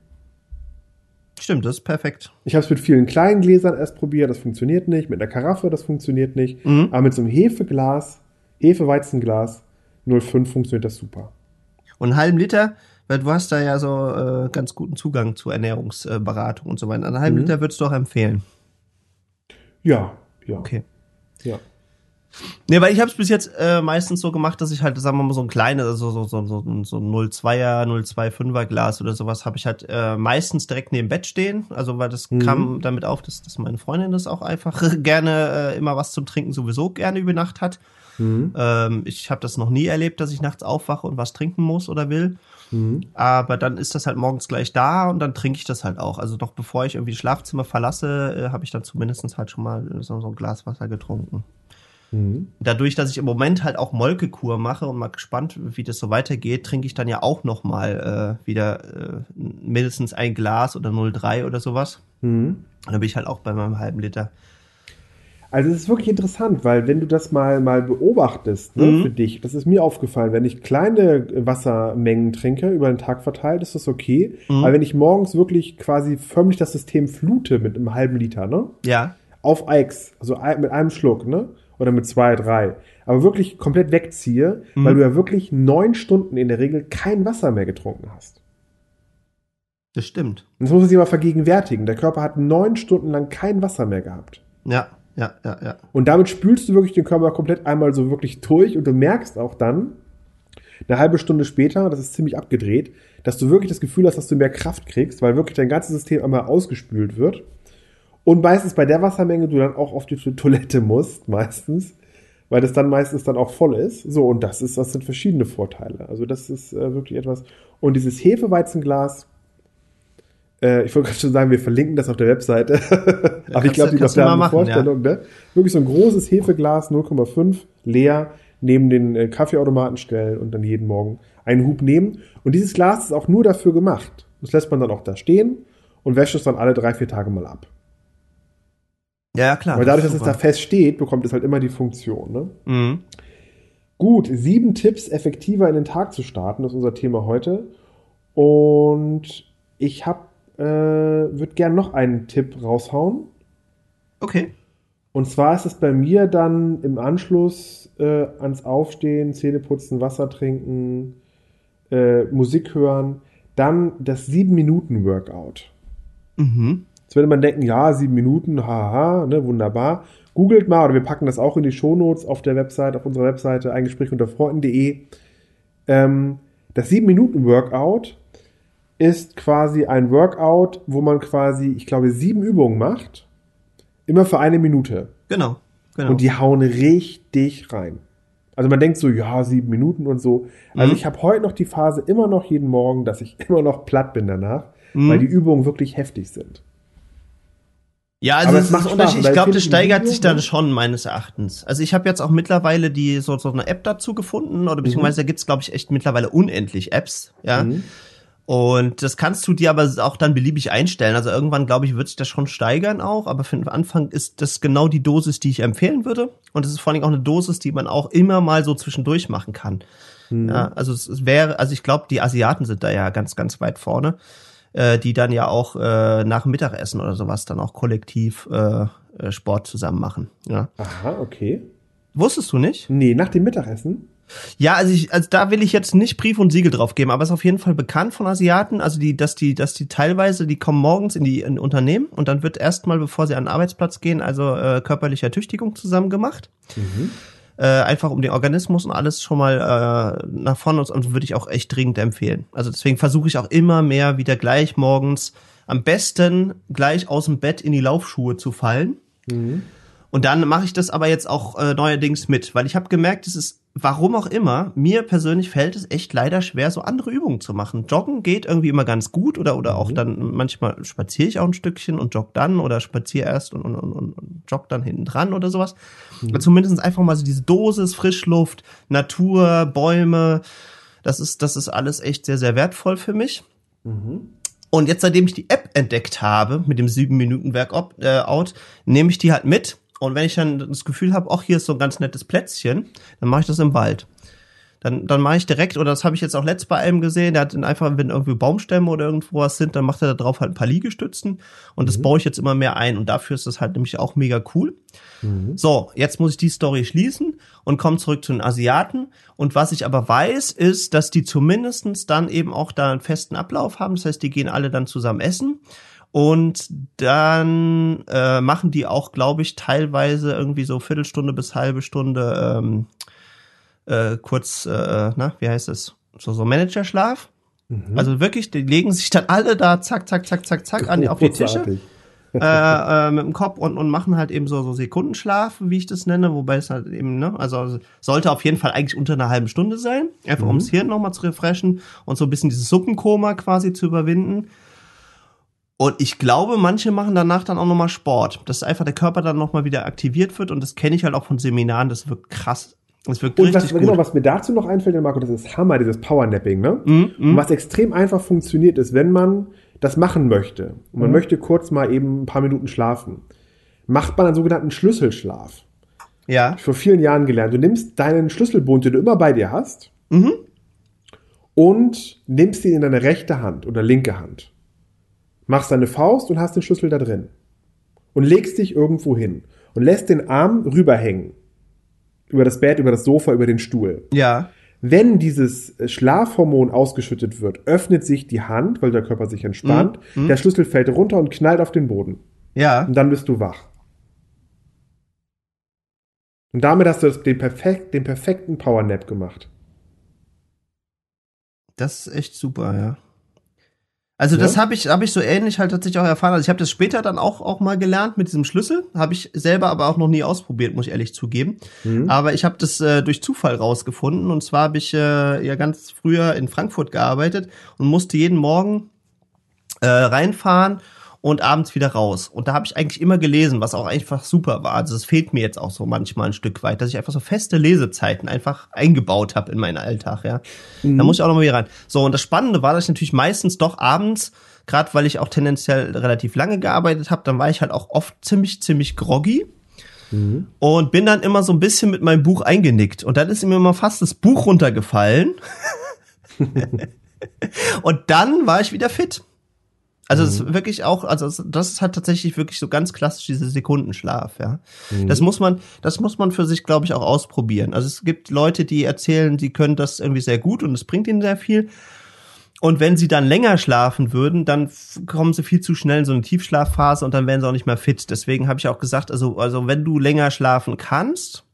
Stimmt, das ist perfekt. Ich habe es mit vielen kleinen Gläsern erst probiert, das funktioniert nicht. Mit einer Karaffe, das funktioniert nicht. Mhm. Aber mit so einem Hefeglas, Hefeweizenglas 0,5 funktioniert das super. Und einen halben Liter, weil du hast da ja so äh, ganz guten Zugang zur Ernährungsberatung und so weiter. Einen halben mhm. Liter würdest du auch empfehlen. Ja, ja. Okay. Ja. Nee, weil ich habe es bis jetzt äh, meistens so gemacht, dass ich halt, sagen wir mal, so ein kleines, also so, so, so, so ein 02er, 025er Glas oder sowas habe ich halt äh, meistens direkt neben Bett stehen. Also weil das mhm. kam damit auf, dass, dass meine Freundin das auch einfach gerne äh, immer was zum Trinken sowieso gerne über Nacht hat. Mhm. Ähm, ich habe das noch nie erlebt, dass ich nachts aufwache und was trinken muss oder will. Mhm. Aber dann ist das halt morgens gleich da und dann trinke ich das halt auch. Also doch bevor ich irgendwie das Schlafzimmer verlasse, äh, habe ich dann zumindest halt schon mal so, so ein Glas Wasser getrunken. Mhm. Dadurch, dass ich im Moment halt auch Molkekur mache und mal gespannt, wie das so weitergeht, trinke ich dann ja auch noch mal äh, wieder äh, mindestens ein Glas oder 0,3 oder sowas. Mhm. Und dann bin ich halt auch bei meinem halben Liter. Also es ist wirklich interessant, weil wenn du das mal, mal beobachtest ne, mhm. für dich, das ist mir aufgefallen, wenn ich kleine Wassermengen trinke, über den Tag verteilt, ist das okay. Mhm. Aber wenn ich morgens wirklich quasi förmlich das System flute mit einem halben Liter, ne? Ja. Auf Eix, also mit einem Schluck, ne? Oder mit zwei, drei. Aber wirklich komplett wegziehe, mhm. weil du ja wirklich neun Stunden in der Regel kein Wasser mehr getrunken hast. Das stimmt. Und das muss man sich mal vergegenwärtigen. Der Körper hat neun Stunden lang kein Wasser mehr gehabt. Ja, ja, ja, ja. Und damit spülst du wirklich den Körper komplett einmal so wirklich durch und du merkst auch dann, eine halbe Stunde später, das ist ziemlich abgedreht, dass du wirklich das Gefühl hast, dass du mehr Kraft kriegst, weil wirklich dein ganzes System einmal ausgespült wird. Und meistens bei der Wassermenge du dann auch auf die Toilette musst, meistens, weil das dann meistens dann auch voll ist. So, und das ist, das sind verschiedene Vorteile. Also das ist äh, wirklich etwas. Und dieses Hefeweizenglas, äh, ich wollte gerade schon sagen, wir verlinken das auf der Webseite. Ja, Aber ich glaube, die haben eine Vorstellung, ja. ne? Wirklich so ein großes Hefeglas, 0,5, leer, neben den äh, Kaffeeautomaten stellen und dann jeden Morgen einen Hub nehmen. Und dieses Glas ist auch nur dafür gemacht. Das lässt man dann auch da stehen und wäscht es dann alle drei, vier Tage mal ab. Ja, klar. Weil dadurch, dass es da fest steht, bekommt es halt immer die Funktion. Ne? Mhm. Gut, sieben Tipps, effektiver in den Tag zu starten, das ist unser Thema heute. Und ich hab, äh, würde gern noch einen Tipp raushauen. Okay. Und zwar ist es bei mir dann im Anschluss äh, ans Aufstehen, Zähneputzen, Wasser trinken, äh, Musik hören, dann das 7-Minuten-Workout. Mhm. Jetzt würde man denken, ja, sieben Minuten, haha, ne, wunderbar. Googelt mal, oder wir packen das auch in die Shownotes auf der Website, auf unserer Webseite, ein Gespräch unter Freunden.de. Ähm, das sieben Minuten Workout ist quasi ein Workout, wo man quasi, ich glaube, sieben Übungen macht, immer für eine Minute. Genau, genau. Und die hauen richtig rein. Also man denkt so, ja, sieben Minuten und so. Also mhm. ich habe heute noch die Phase immer noch jeden Morgen, dass ich immer noch platt bin danach, mhm. weil die Übungen wirklich heftig sind. Ja, also es, es macht Unterschied. Ich glaube, das steigert sich dann schon meines Erachtens. Also ich habe jetzt auch mittlerweile die so, so eine App dazu gefunden oder beziehungsweise mhm. da gibt's glaube ich echt mittlerweile unendlich Apps, ja. Mhm. Und das kannst du dir aber auch dann beliebig einstellen. Also irgendwann, glaube ich, wird sich das schon steigern auch. Aber für den Anfang ist das genau die Dosis, die ich empfehlen würde. Und es ist vor allem auch eine Dosis, die man auch immer mal so zwischendurch machen kann. Mhm. Ja, also es wäre, also ich glaube, die Asiaten sind da ja ganz, ganz weit vorne. Äh, die dann ja auch äh, nach dem Mittagessen oder sowas dann auch kollektiv äh, äh, Sport zusammen machen. Ja. Aha, okay. Wusstest du nicht? Nee, nach dem Mittagessen? Ja, also, ich, also da will ich jetzt nicht Brief und Siegel drauf geben, aber es ist auf jeden Fall bekannt von Asiaten, also die, dass die, dass die teilweise, die kommen morgens in die in Unternehmen und dann wird erstmal, bevor sie an den Arbeitsplatz gehen, also äh, körperliche Ertüchtigung zusammen gemacht. Mhm. Äh, einfach um den Organismus und alles schon mal äh, nach vorne und, würde ich auch echt dringend empfehlen. Also deswegen versuche ich auch immer mehr wieder gleich morgens am besten gleich aus dem Bett in die Laufschuhe zu fallen. Mhm. Und dann mache ich das aber jetzt auch äh, neuerdings mit, weil ich habe gemerkt, es ist, warum auch immer, mir persönlich fällt es echt leider schwer, so andere Übungen zu machen. Joggen geht irgendwie immer ganz gut oder oder auch mhm. dann manchmal spaziere ich auch ein Stückchen und jogge dann oder spaziere erst und, und, und, und jogge dann hinten dran oder sowas. Mhm. Zumindest einfach mal so diese Dosis, Frischluft, Natur, Bäume, das ist, das ist alles echt sehr, sehr wertvoll für mich. Mhm. Und jetzt, seitdem ich die App entdeckt habe, mit dem 7-Minuten-Workout, äh, nehme ich die halt mit. Und wenn ich dann das Gefühl habe, ach, hier ist so ein ganz nettes Plätzchen, dann mache ich das im Wald. Dann, dann mache ich direkt, oder das habe ich jetzt auch letzt bei einem gesehen, der hat dann einfach, wenn irgendwie Baumstämme oder irgendwo was sind, dann macht er da drauf halt ein paar Liegestützen und mhm. das baue ich jetzt immer mehr ein und dafür ist das halt nämlich auch mega cool. Mhm. So, jetzt muss ich die Story schließen und komme zurück zu den Asiaten und was ich aber weiß, ist, dass die zumindestens dann eben auch da einen festen Ablauf haben, das heißt, die gehen alle dann zusammen essen und dann äh, machen die auch, glaube ich, teilweise irgendwie so Viertelstunde bis halbe Stunde ähm, äh, kurz, äh, na, wie heißt es? So, so Managerschlaf. Mhm. Also wirklich, die legen sich dann alle da zack, zack, zack, zack, zack an, auf die Tische. äh, äh, mit dem Kopf und, und machen halt eben so, so Sekundenschlaf, wie ich das nenne, wobei es halt eben, ne, also sollte auf jeden Fall eigentlich unter einer halben Stunde sein, einfach mhm. ums Hirn nochmal zu refreshen und so ein bisschen dieses Suppenkoma quasi zu überwinden. Und ich glaube, manche machen danach dann auch nochmal Sport, dass einfach der Körper dann nochmal wieder aktiviert wird und das kenne ich halt auch von Seminaren, das wirkt krass das wirkt und was, genau, was mir dazu noch einfällt, Marco, das ist Hammer, dieses Powernapping, ne? Mm, mm. Und was extrem einfach funktioniert, ist, wenn man das machen möchte und man mm. möchte kurz mal eben ein paar Minuten schlafen, macht man einen sogenannten Schlüsselschlaf. Ja. Ich vor vielen Jahren gelernt. Du nimmst deinen Schlüsselbund, den du immer bei dir hast, mhm. und nimmst ihn in deine rechte Hand oder linke Hand. Machst deine Faust und hast den Schlüssel da drin. Und legst dich irgendwo hin und lässt den Arm rüberhängen über das Bett, über das Sofa, über den Stuhl. Ja. Wenn dieses Schlafhormon ausgeschüttet wird, öffnet sich die Hand, weil der Körper sich entspannt. Mhm. Der Schlüssel fällt runter und knallt auf den Boden. Ja. Und dann bist du wach. Und damit hast du den, perfekt, den perfekten Powernap gemacht. Das ist echt super, ja. Also ja. das habe ich habe ich so ähnlich halt tatsächlich auch erfahren. Also ich habe das später dann auch auch mal gelernt mit diesem Schlüssel, habe ich selber aber auch noch nie ausprobiert, muss ich ehrlich zugeben. Mhm. Aber ich habe das äh, durch Zufall rausgefunden und zwar habe ich äh, ja ganz früher in Frankfurt gearbeitet und musste jeden Morgen äh, reinfahren und abends wieder raus. Und da habe ich eigentlich immer gelesen, was auch einfach super war. Also es fehlt mir jetzt auch so manchmal ein Stück weit, dass ich einfach so feste Lesezeiten einfach eingebaut habe in meinen Alltag, ja. Mhm. Da muss ich auch noch mal wieder rein. So, und das Spannende war, dass ich natürlich meistens doch abends, gerade weil ich auch tendenziell relativ lange gearbeitet habe, dann war ich halt auch oft ziemlich, ziemlich groggy. Mhm. Und bin dann immer so ein bisschen mit meinem Buch eingenickt. Und dann ist mir immer fast das Buch runtergefallen. und dann war ich wieder fit. Also es mhm. ist wirklich auch, also das ist halt tatsächlich wirklich so ganz klassisch dieser Sekundenschlaf, ja. Mhm. Das muss man, das muss man für sich, glaube ich, auch ausprobieren. Also es gibt Leute, die erzählen, sie können das irgendwie sehr gut und es bringt ihnen sehr viel. Und wenn sie dann länger schlafen würden, dann kommen sie viel zu schnell in so eine Tiefschlafphase und dann werden sie auch nicht mehr fit. Deswegen habe ich auch gesagt, also, also wenn du länger schlafen kannst,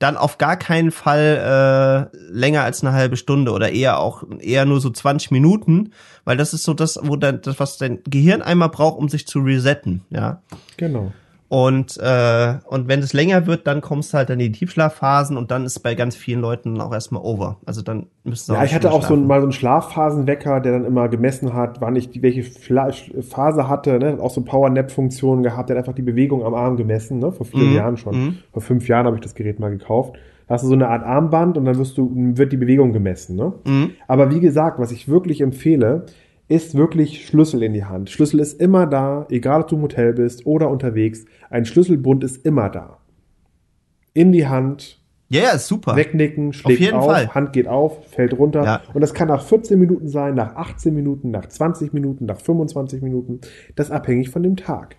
dann auf gar keinen Fall äh, länger als eine halbe Stunde oder eher auch eher nur so 20 Minuten, weil das ist so das, wo dann das was dein Gehirn einmal braucht, um sich zu resetten, ja. Genau. Und, äh, und wenn es länger wird, dann kommst du halt in die Tiefschlafphasen und dann ist bei ganz vielen Leuten auch erstmal over. Also dann müssen Ja, ich hatte auch so ein, mal so einen Schlafphasenwecker, der dann immer gemessen hat, wann ich die, welche Phase hatte, ne? Hat auch so Power-Nap-Funktionen gehabt, der hat einfach die Bewegung am Arm gemessen, ne? Vor vielen mhm. Jahren schon. Mhm. Vor fünf Jahren habe ich das Gerät mal gekauft. Da hast du so eine Art Armband und dann wirst du, wird die Bewegung gemessen, ne? Mhm. Aber wie gesagt, was ich wirklich empfehle, ist wirklich Schlüssel in die Hand. Schlüssel ist immer da, egal ob du im Hotel bist oder unterwegs. Ein Schlüsselbund ist immer da. In die Hand Ja, ist super. Wegnicken, schlägt Auf jeden auf, Fall. Hand geht auf, fällt runter. Ja. Und das kann nach 14 Minuten sein, nach 18 Minuten, nach 20 Minuten, nach 25 Minuten. Das ist abhängig von dem Tag.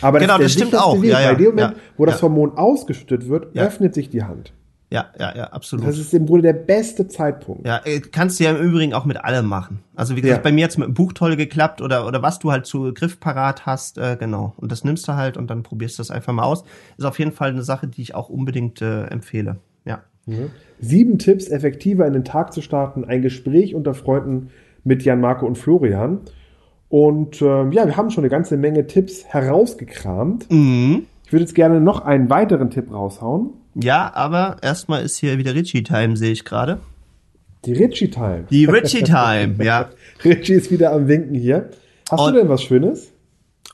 Aber Genau, das der stimmt auch. Weg, Ja, ja, in dem Moment, ja, wo das. Hormon ausgeschüttet wird, öffnet sich die Hand. Ja, ja, ja, absolut. Das ist im Grunde der beste Zeitpunkt. Ja, äh, kannst du ja im Übrigen auch mit allem machen. Also wie gesagt, Ja. bei mir jetzt mit dem Buch toll geklappt oder oder was du halt zu Griff parat hast, äh, genau. Und das nimmst du halt und dann probierst du das einfach mal aus. Ist auf jeden Fall eine Sache, die ich auch unbedingt äh, empfehle. Ja. Ne? Sieben Tipps, effektiver in den Tag zu starten. Ein Gespräch unter Freunden mit Jan, Marco und Florian. Und ähm, ja, wir haben schon eine ganze Menge Tipps herausgekramt. Mhm. Ich würde jetzt gerne noch einen weiteren Tipp raushauen. Ja, aber erstmal ist hier wieder Richie-Time, sehe ich gerade. Die Ritchie-Time. Die Richie-Time, ja. Ritchie ist wieder am Winken hier. Hast Und- du denn was Schönes?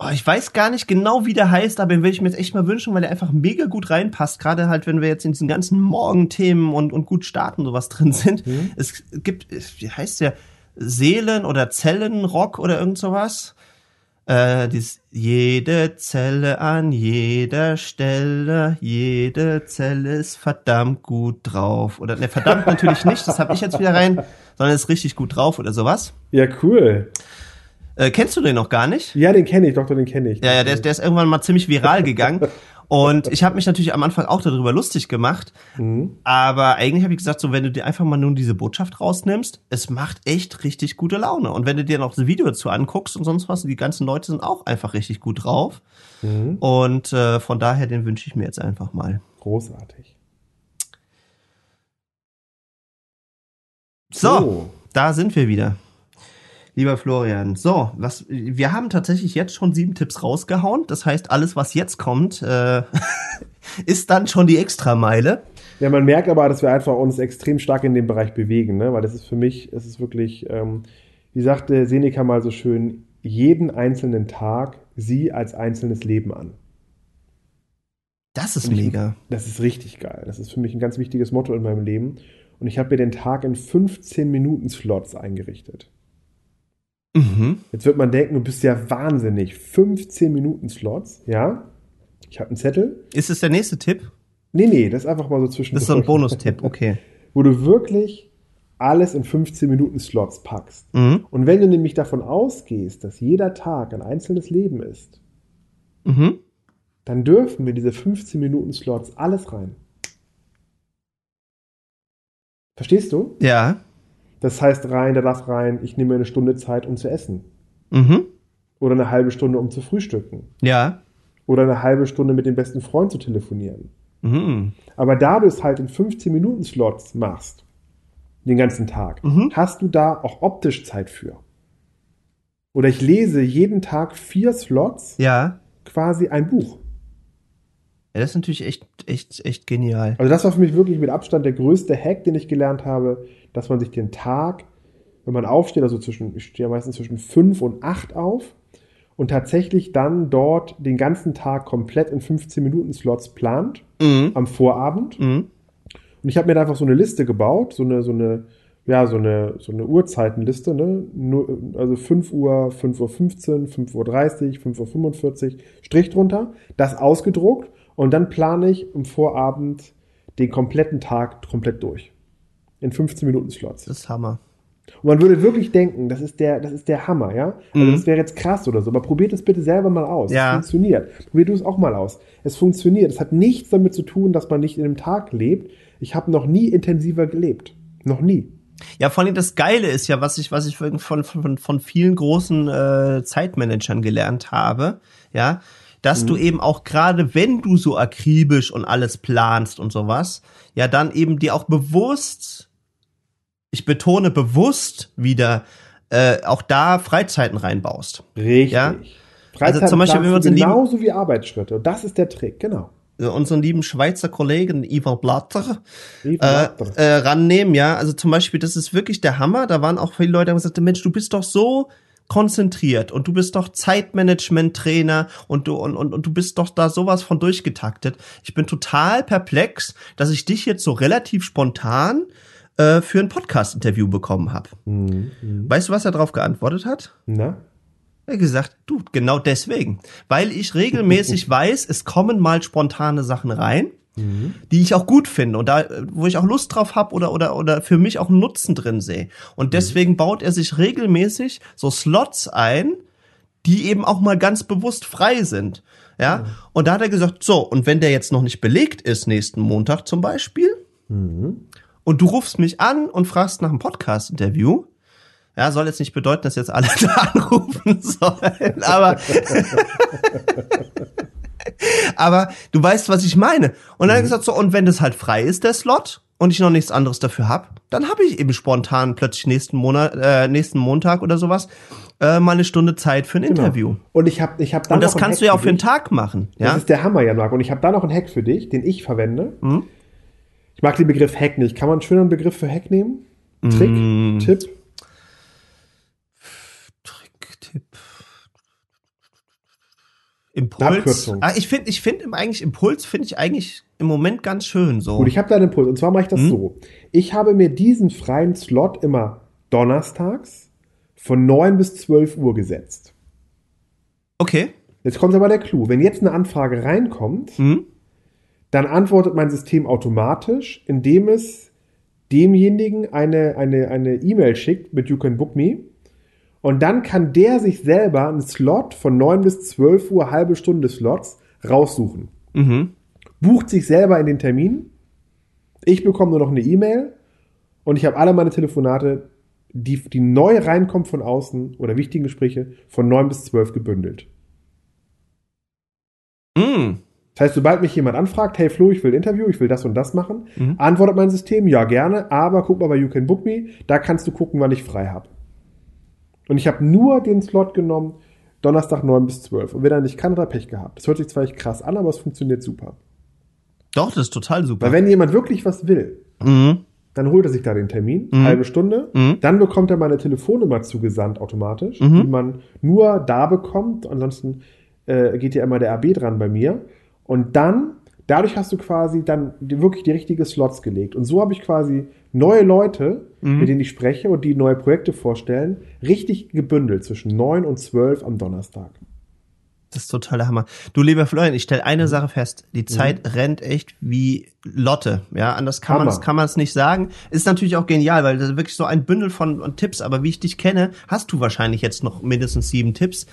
Oh, ich weiß gar nicht genau, wie der heißt, aber den will ich mir jetzt echt mal wünschen, weil der einfach mega gut reinpasst. Gerade halt, wenn wir jetzt in diesen ganzen Morgenthemen und, und gut starten sowas drin sind. Es gibt, wie heißt der? Seelen- oder Zellenrock oder irgend sowas. Äh, dieses, jede Zelle an jeder Stelle, jede Zelle ist verdammt gut drauf. Oder ne, verdammt natürlich nicht, das habe ich jetzt wieder rein, sondern ist richtig gut drauf oder sowas. Ja, cool. Äh, kennst du den noch gar nicht? Ja, den kenne ich, Doktor, den kenne ich. Ja, ja, der, der ist irgendwann mal ziemlich viral gegangen. Und ich habe mich natürlich am Anfang auch darüber lustig gemacht. Aber eigentlich habe ich gesagt, so wenn du dir einfach mal nun diese Botschaft rausnimmst, es macht echt richtig gute Laune. Und wenn du dir noch das Video dazu anguckst und sonst was, die ganzen Leute sind auch einfach richtig gut drauf. Und äh, von daher, den wünsche ich mir jetzt einfach mal. Großartig. So, So. da sind wir wieder. Lieber Florian, so, was, wir haben tatsächlich jetzt schon sieben Tipps rausgehauen. Das heißt, alles, was jetzt kommt, äh, ist dann schon die Extrameile. Ja, man merkt aber, dass wir einfach uns extrem stark in dem Bereich bewegen, ne? weil das ist für mich, es ist wirklich, ähm, wie sagte Seneca mal so schön, jeden einzelnen Tag sieh als einzelnes Leben an. Das ist mega. Das ist richtig geil. Das ist für mich ein ganz wichtiges Motto in meinem Leben. Und ich habe mir den Tag in 15 Minuten Slots eingerichtet. Mhm. Jetzt wird man denken, du bist ja wahnsinnig. 15 Minuten Slots, ja? Ich habe einen Zettel. Ist es der nächste Tipp? Nee, nee, das ist einfach mal so zwischen. Das ist so ein Bonustipp, okay. Wo du wirklich alles in 15 Minuten Slots packst. Mhm. Und wenn du nämlich davon ausgehst, dass jeder Tag ein einzelnes Leben ist, Mhm. dann dürfen wir diese 15 Minuten Slots alles rein. Verstehst du? Ja. Das heißt rein, da darf rein, ich nehme mir eine Stunde Zeit, um zu essen. Mhm. Oder eine halbe Stunde, um zu frühstücken. Ja. Oder eine halbe Stunde mit dem besten Freund zu telefonieren. Mhm. Aber da du es halt in 15 Minuten Slots machst, den ganzen Tag, Mhm. hast du da auch optisch Zeit für. Oder ich lese jeden Tag vier Slots, Ja. quasi ein Buch. Ja, das ist natürlich echt, echt, echt genial. Also das war für mich wirklich mit Abstand der größte Hack, den ich gelernt habe, dass man sich den Tag, wenn man aufsteht, also zwischen, ich stehe ja meistens zwischen fünf und acht auf und tatsächlich dann dort den ganzen Tag komplett in 15 Minuten Slots plant, Mhm. am Vorabend. Mhm. Und ich habe mir da einfach so eine Liste gebaut, so eine, so eine, ja, so eine, so eine Uhrzeitenliste, ne? Also 5 Uhr, 5 Uhr 15, 5 Uhr 30, 5 Uhr 45, Strich drunter, das ausgedruckt und dann plane ich im Vorabend den kompletten Tag komplett durch. In 15 Minuten Slots. Das ist Hammer. Und man würde wirklich denken, das ist der, das ist der Hammer, ja? Also Mhm. das wäre jetzt krass oder so, aber probiert es bitte selber mal aus. Ja. Es funktioniert. Probier du es auch mal aus. Es funktioniert. Es hat nichts damit zu tun, dass man nicht in einem Tag lebt. Ich habe noch nie intensiver gelebt. Noch nie. Ja, vor allem das Geile ist ja, was ich, was ich von, von, von, vielen großen äh, Zeitmanagern gelernt habe, ja, dass du eben auch gerade, wenn du so akribisch und alles planst und sowas, ja, dann eben dir auch bewusst, ich betone bewusst wieder, äh, auch da Freizeiten reinbaust. Richtig. Ja. Freizeit Also zum Beispiel, wenn wir uns in Lieben- genauso wie Arbeitsschritte. Und das ist der Trick, genau. Äh, Unseren lieben Schweizer Kollegen Ivar Blatter, Wie äh, Blatter. äh, rannehmen, ja. Also zum Beispiel, das ist wirklich der Hammer. Da waren auch viele Leute, die haben gesagt, Mensch, du bist doch so konzentriert und du bist doch Zeitmanagement-Trainer und du und, und, und du bist doch da sowas von durchgetaktet. Ich bin total perplex, dass ich dich jetzt so relativ spontan äh, für ein Podcast-Interview bekommen habe. Mhm. Weißt du, was er darauf geantwortet hat? Na? Er hat gesagt, du, genau deswegen. Weil ich regelmäßig weiß, es kommen mal spontane Sachen rein. mhm. die ich auch gut finde und da, wo ich auch Lust drauf habe oder, oder, oder für mich auch einen Nutzen drin sehe. Und mhm. deswegen mhm. baut er sich regelmäßig so Slots ein, die eben auch mal ganz bewusst frei sind. Ja, mhm. und da hat er gesagt, so, und wenn der jetzt noch nicht belegt ist, nächsten Montag zum Beispiel, mhm. Und du rufst mich an und fragst nach einem Podcast-Interview, ja, soll jetzt nicht bedeuten, dass jetzt alle da anrufen sollen, aber, aber du weißt, was ich meine. Und dann mhm. gesagt, so, und wenn das halt frei ist, der Slot, und ich noch nichts anderes dafür hab, dann habe ich eben spontan plötzlich nächsten Monat, äh, nächsten Montag oder sowas äh, mal eine Stunde Zeit für ein genau. Interview. Und ich habe, ich habe dann und das kannst Hack du ja auch für einen Tag machen. Ja? Das ist der Hammer, ja, Marc. Und ich habe da noch einen Hack für dich, den ich verwende. Mhm. Ich mag den Begriff Hack nicht. Kann man einen schöneren Begriff für Hack nehmen? Trick, mhm. Tipp? Trick, Tipp. Impuls. Ah, ich finde, ich finde eigentlich Impuls finde ich eigentlich im Moment ganz schön so. Gut, ich habe da einen Impuls. Und zwar mache ich das hm? so. Ich habe mir diesen freien Slot immer donnerstags von 9 bis 12 Uhr gesetzt. Okay. Jetzt kommt aber der Clou. Wenn jetzt eine Anfrage reinkommt, hm? Dann antwortet mein System automatisch, indem es demjenigen eine eine eine E-Mail schickt mit You Can Book Me. Und dann kann der sich selber einen Slot von 9 bis 12 Uhr, halbe Stunde Slots, raussuchen. Mhm bucht sich selber in den Termin. Ich bekomme nur noch eine E-Mail und ich habe alle meine Telefonate, die, die neu reinkommen von außen oder wichtigen Gespräche, von 9 bis 12 gebündelt. Mm. Das heißt, sobald mich jemand anfragt, hey Flo, ich will ein Interview, ich will das und das machen, mhm. antwortet mein System, ja gerne, aber guck mal bei You Can Book Me, da kannst du gucken, wann ich frei habe. Und ich habe nur den Slot genommen, Donnerstag 9 bis 12. Und wenn er nicht kann, hat er Pech gehabt. Das hört sich zwar echt krass an, aber es funktioniert super. Doch, das ist total super. Weil wenn jemand wirklich was will, mhm. dann holt er sich da den Termin, mhm. halbe Stunde, mhm. dann bekommt er meine Telefonnummer zugesandt automatisch, mhm. die man nur da bekommt, ansonsten äh, geht ja immer der AB dran bei mir. Und dann, dadurch hast du quasi dann wirklich die richtigen Slots gelegt. Und so habe ich quasi neue Leute, mhm. mit denen ich spreche und die neue Projekte vorstellen, richtig gebündelt zwischen neun und zwölf am Donnerstag. Das ist total der Hammer. Du, lieber Florian, ich stelle eine mhm. Sache fest. Die Zeit mhm. rennt echt wie Lotte. Ja, anders kann man es kann man es nicht sagen. Ist natürlich auch genial, weil das ist wirklich so ein Bündel von, von Tipps. Aber wie ich dich kenne, hast du wahrscheinlich jetzt noch mindestens sieben Tipps.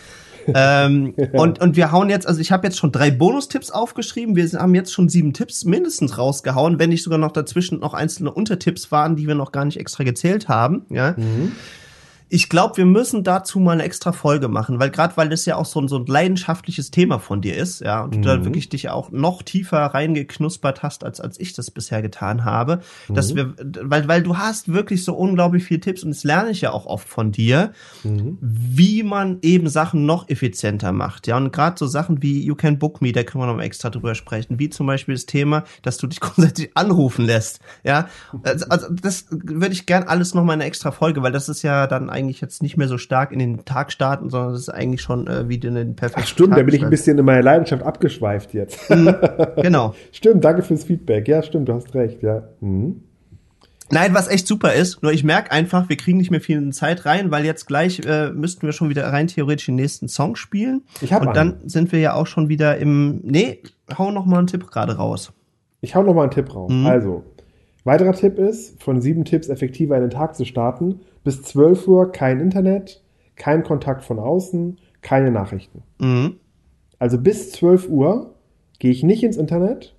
Ähm, und, und wir hauen jetzt, also ich habe jetzt schon drei Bonustipps aufgeschrieben. Wir haben jetzt schon sieben Tipps mindestens rausgehauen, wenn nicht sogar noch dazwischen noch einzelne Untertipps waren, die wir noch gar nicht extra gezählt haben. Ja. Mhm. Ich glaube, wir müssen dazu mal eine extra Folge machen, weil gerade weil das ja auch so ein, so ein leidenschaftliches Thema von dir ist, ja, und mhm. du da mhm. wirklich dich auch noch tiefer reingeknuspert hast, als, als ich das bisher getan habe, mhm. dass wir, weil, weil du hast wirklich so unglaublich viele Tipps und das lerne ich ja auch oft von dir, mhm. wie man eben Sachen noch effizienter macht, ja, und gerade so Sachen wie You Can Book Me, da können wir noch mal extra drüber sprechen, wie zum Beispiel das Thema, dass du dich grundsätzlich anrufen lässt, ja, also, also das würde ich gern alles noch mal in eine extra Folge, weil das ist ja dann eigentlich jetzt nicht mehr so stark in den Tag starten, sondern es ist eigentlich schon äh, wie den perfekten Ach stimmt, Tag da bin ich ein bisschen in meiner Leidenschaft abgeschweift jetzt. Mhm, genau. stimmt, danke fürs Feedback. Ja, stimmt, du hast recht, ja. Mhm. Nein, was echt super ist, nur ich merke einfach, wir kriegen nicht mehr viel Zeit rein, weil jetzt gleich äh, müssten wir schon wieder rein theoretisch den nächsten Song spielen. Ich hab Und einen. dann sind wir ja auch schon wieder im. Nee, hau noch mal einen Tipp gerade raus. Ich hau noch mal einen Tipp raus. Mhm. Also, weiterer Tipp ist, von sieben Tipps effektiver in den Tag zu starten, bis 12 Uhr kein Internet, kein Kontakt von außen, keine Nachrichten. Mhm. Also bis 12 Uhr gehe ich nicht ins Internet,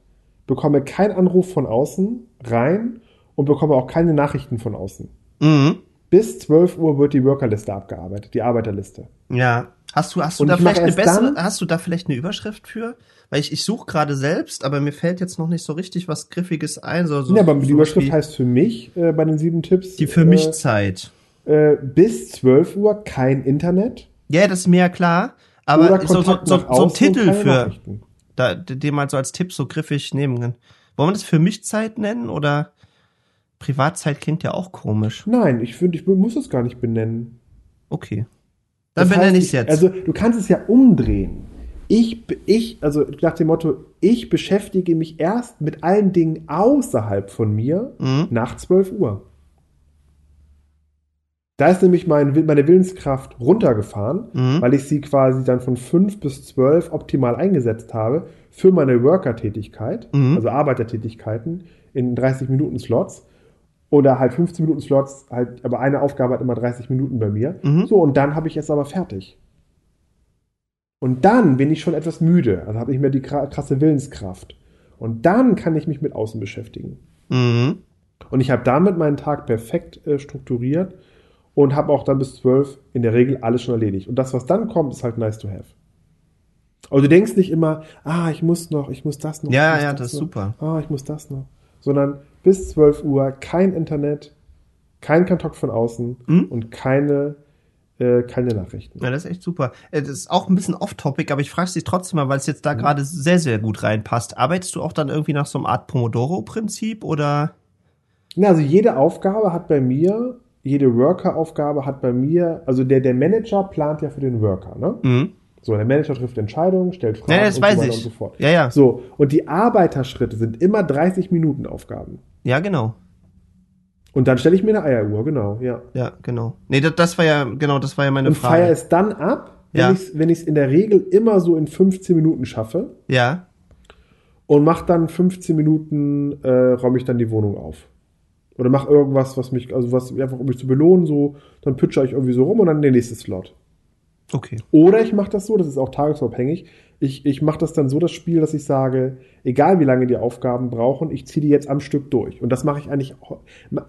bekomme keinen Anruf von außen rein und bekomme auch keine Nachrichten von außen. Mhm. Bis 12 Uhr wird die Workerliste abgearbeitet, die Arbeiterliste. Ja. Hast du, hast du da vielleicht eine bessere, hast du da vielleicht eine Überschrift für? Weil ich, ich suche gerade selbst, aber mir fällt jetzt noch nicht so richtig was Griffiges ein. So, so, ja, aber die Überschrift heißt für mich äh, bei den sieben Tipps. Die für mich äh, Zeit äh, bis 12 Uhr kein Internet. Ja, das ist mir ja klar. Aber so, so, so, so ein Titel für, da, den man so als Tipp so griffig nehmen kann. Wollen wir das für mich Zeit nennen oder Privatzeit klingt ja auch komisch. Nein, ich finde, ich muss es gar nicht benennen. Okay. Dann das benenne ich es jetzt. Also, du kannst es ja umdrehen. Ich, ich, also nach dem Motto, ich beschäftige mich erst mit allen Dingen außerhalb von mir mhm. nach 12 Uhr. Da ist nämlich mein, meine Willenskraft runtergefahren, mhm. weil ich sie quasi dann von 5 bis 12 optimal eingesetzt habe. für meine Worker-Tätigkeit, mhm. also Arbeitertätigkeiten, in 30 Minuten Slots. Oder halt 15 Minuten Slots, halt, aber eine Aufgabe hat immer 30 Minuten bei mir. Mhm. So, und dann habe ich es aber fertig. Und dann bin ich schon etwas müde, also habe ich mehr die krasse Willenskraft. Und dann kann ich mich mit Außen beschäftigen. Mhm. Und ich habe damit meinen Tag perfekt äh, strukturiert und habe auch dann bis 12 in der Regel alles schon erledigt. Und das, was dann kommt, ist halt nice to have. Also du denkst nicht immer, ah, ich muss noch, ich muss das noch. Ja, ja, das, das ist super. Ah, ich muss das noch. Sondern bis 12 Uhr kein Internet, kein Kontakt von außen mhm. und keine äh, keine Nachrichten. Ja, das ist echt super. Äh, das ist auch ein bisschen off-topic, aber ich frage dich trotzdem mal, weil es jetzt da mhm. gerade sehr, sehr gut reinpasst. Arbeitest du auch dann irgendwie nach so einer Art Pomodoro-Prinzip oder? Na, also jede Aufgabe hat bei mir, jede Worker-Aufgabe hat bei mir, also der, der Manager plant ja für den Worker, ne? Mhm. So, der Manager trifft Entscheidungen, stellt Fragen ja, und weiß so weiter ich. und so fort. Ja, ja. So, und die Arbeiterschritte sind immer 30 Minuten Aufgaben. Ja, genau. Und dann stelle ich mir eine Eieruhr, genau, ja. Ja, genau. Nee, das, das war ja, genau, das war ja meine und Frage. Und feiere es dann ab, wenn Ja. ich es in der Regel immer so in 15 Minuten schaffe Ja. und mach dann 15 Minuten, äh, räume ich dann die Wohnung auf. Oder mach irgendwas, was mich, also was einfach um mich zu belohnen, so, dann pitcher ich irgendwie so rum und dann der nächste Slot. Okay. Oder ich mache das so, das ist auch tagesabhängig. Ich, ich mache das dann so, das Spiel, dass ich sage, egal wie lange die Aufgaben brauchen, ich ziehe die jetzt am Stück durch. Und das mache ich eigentlich,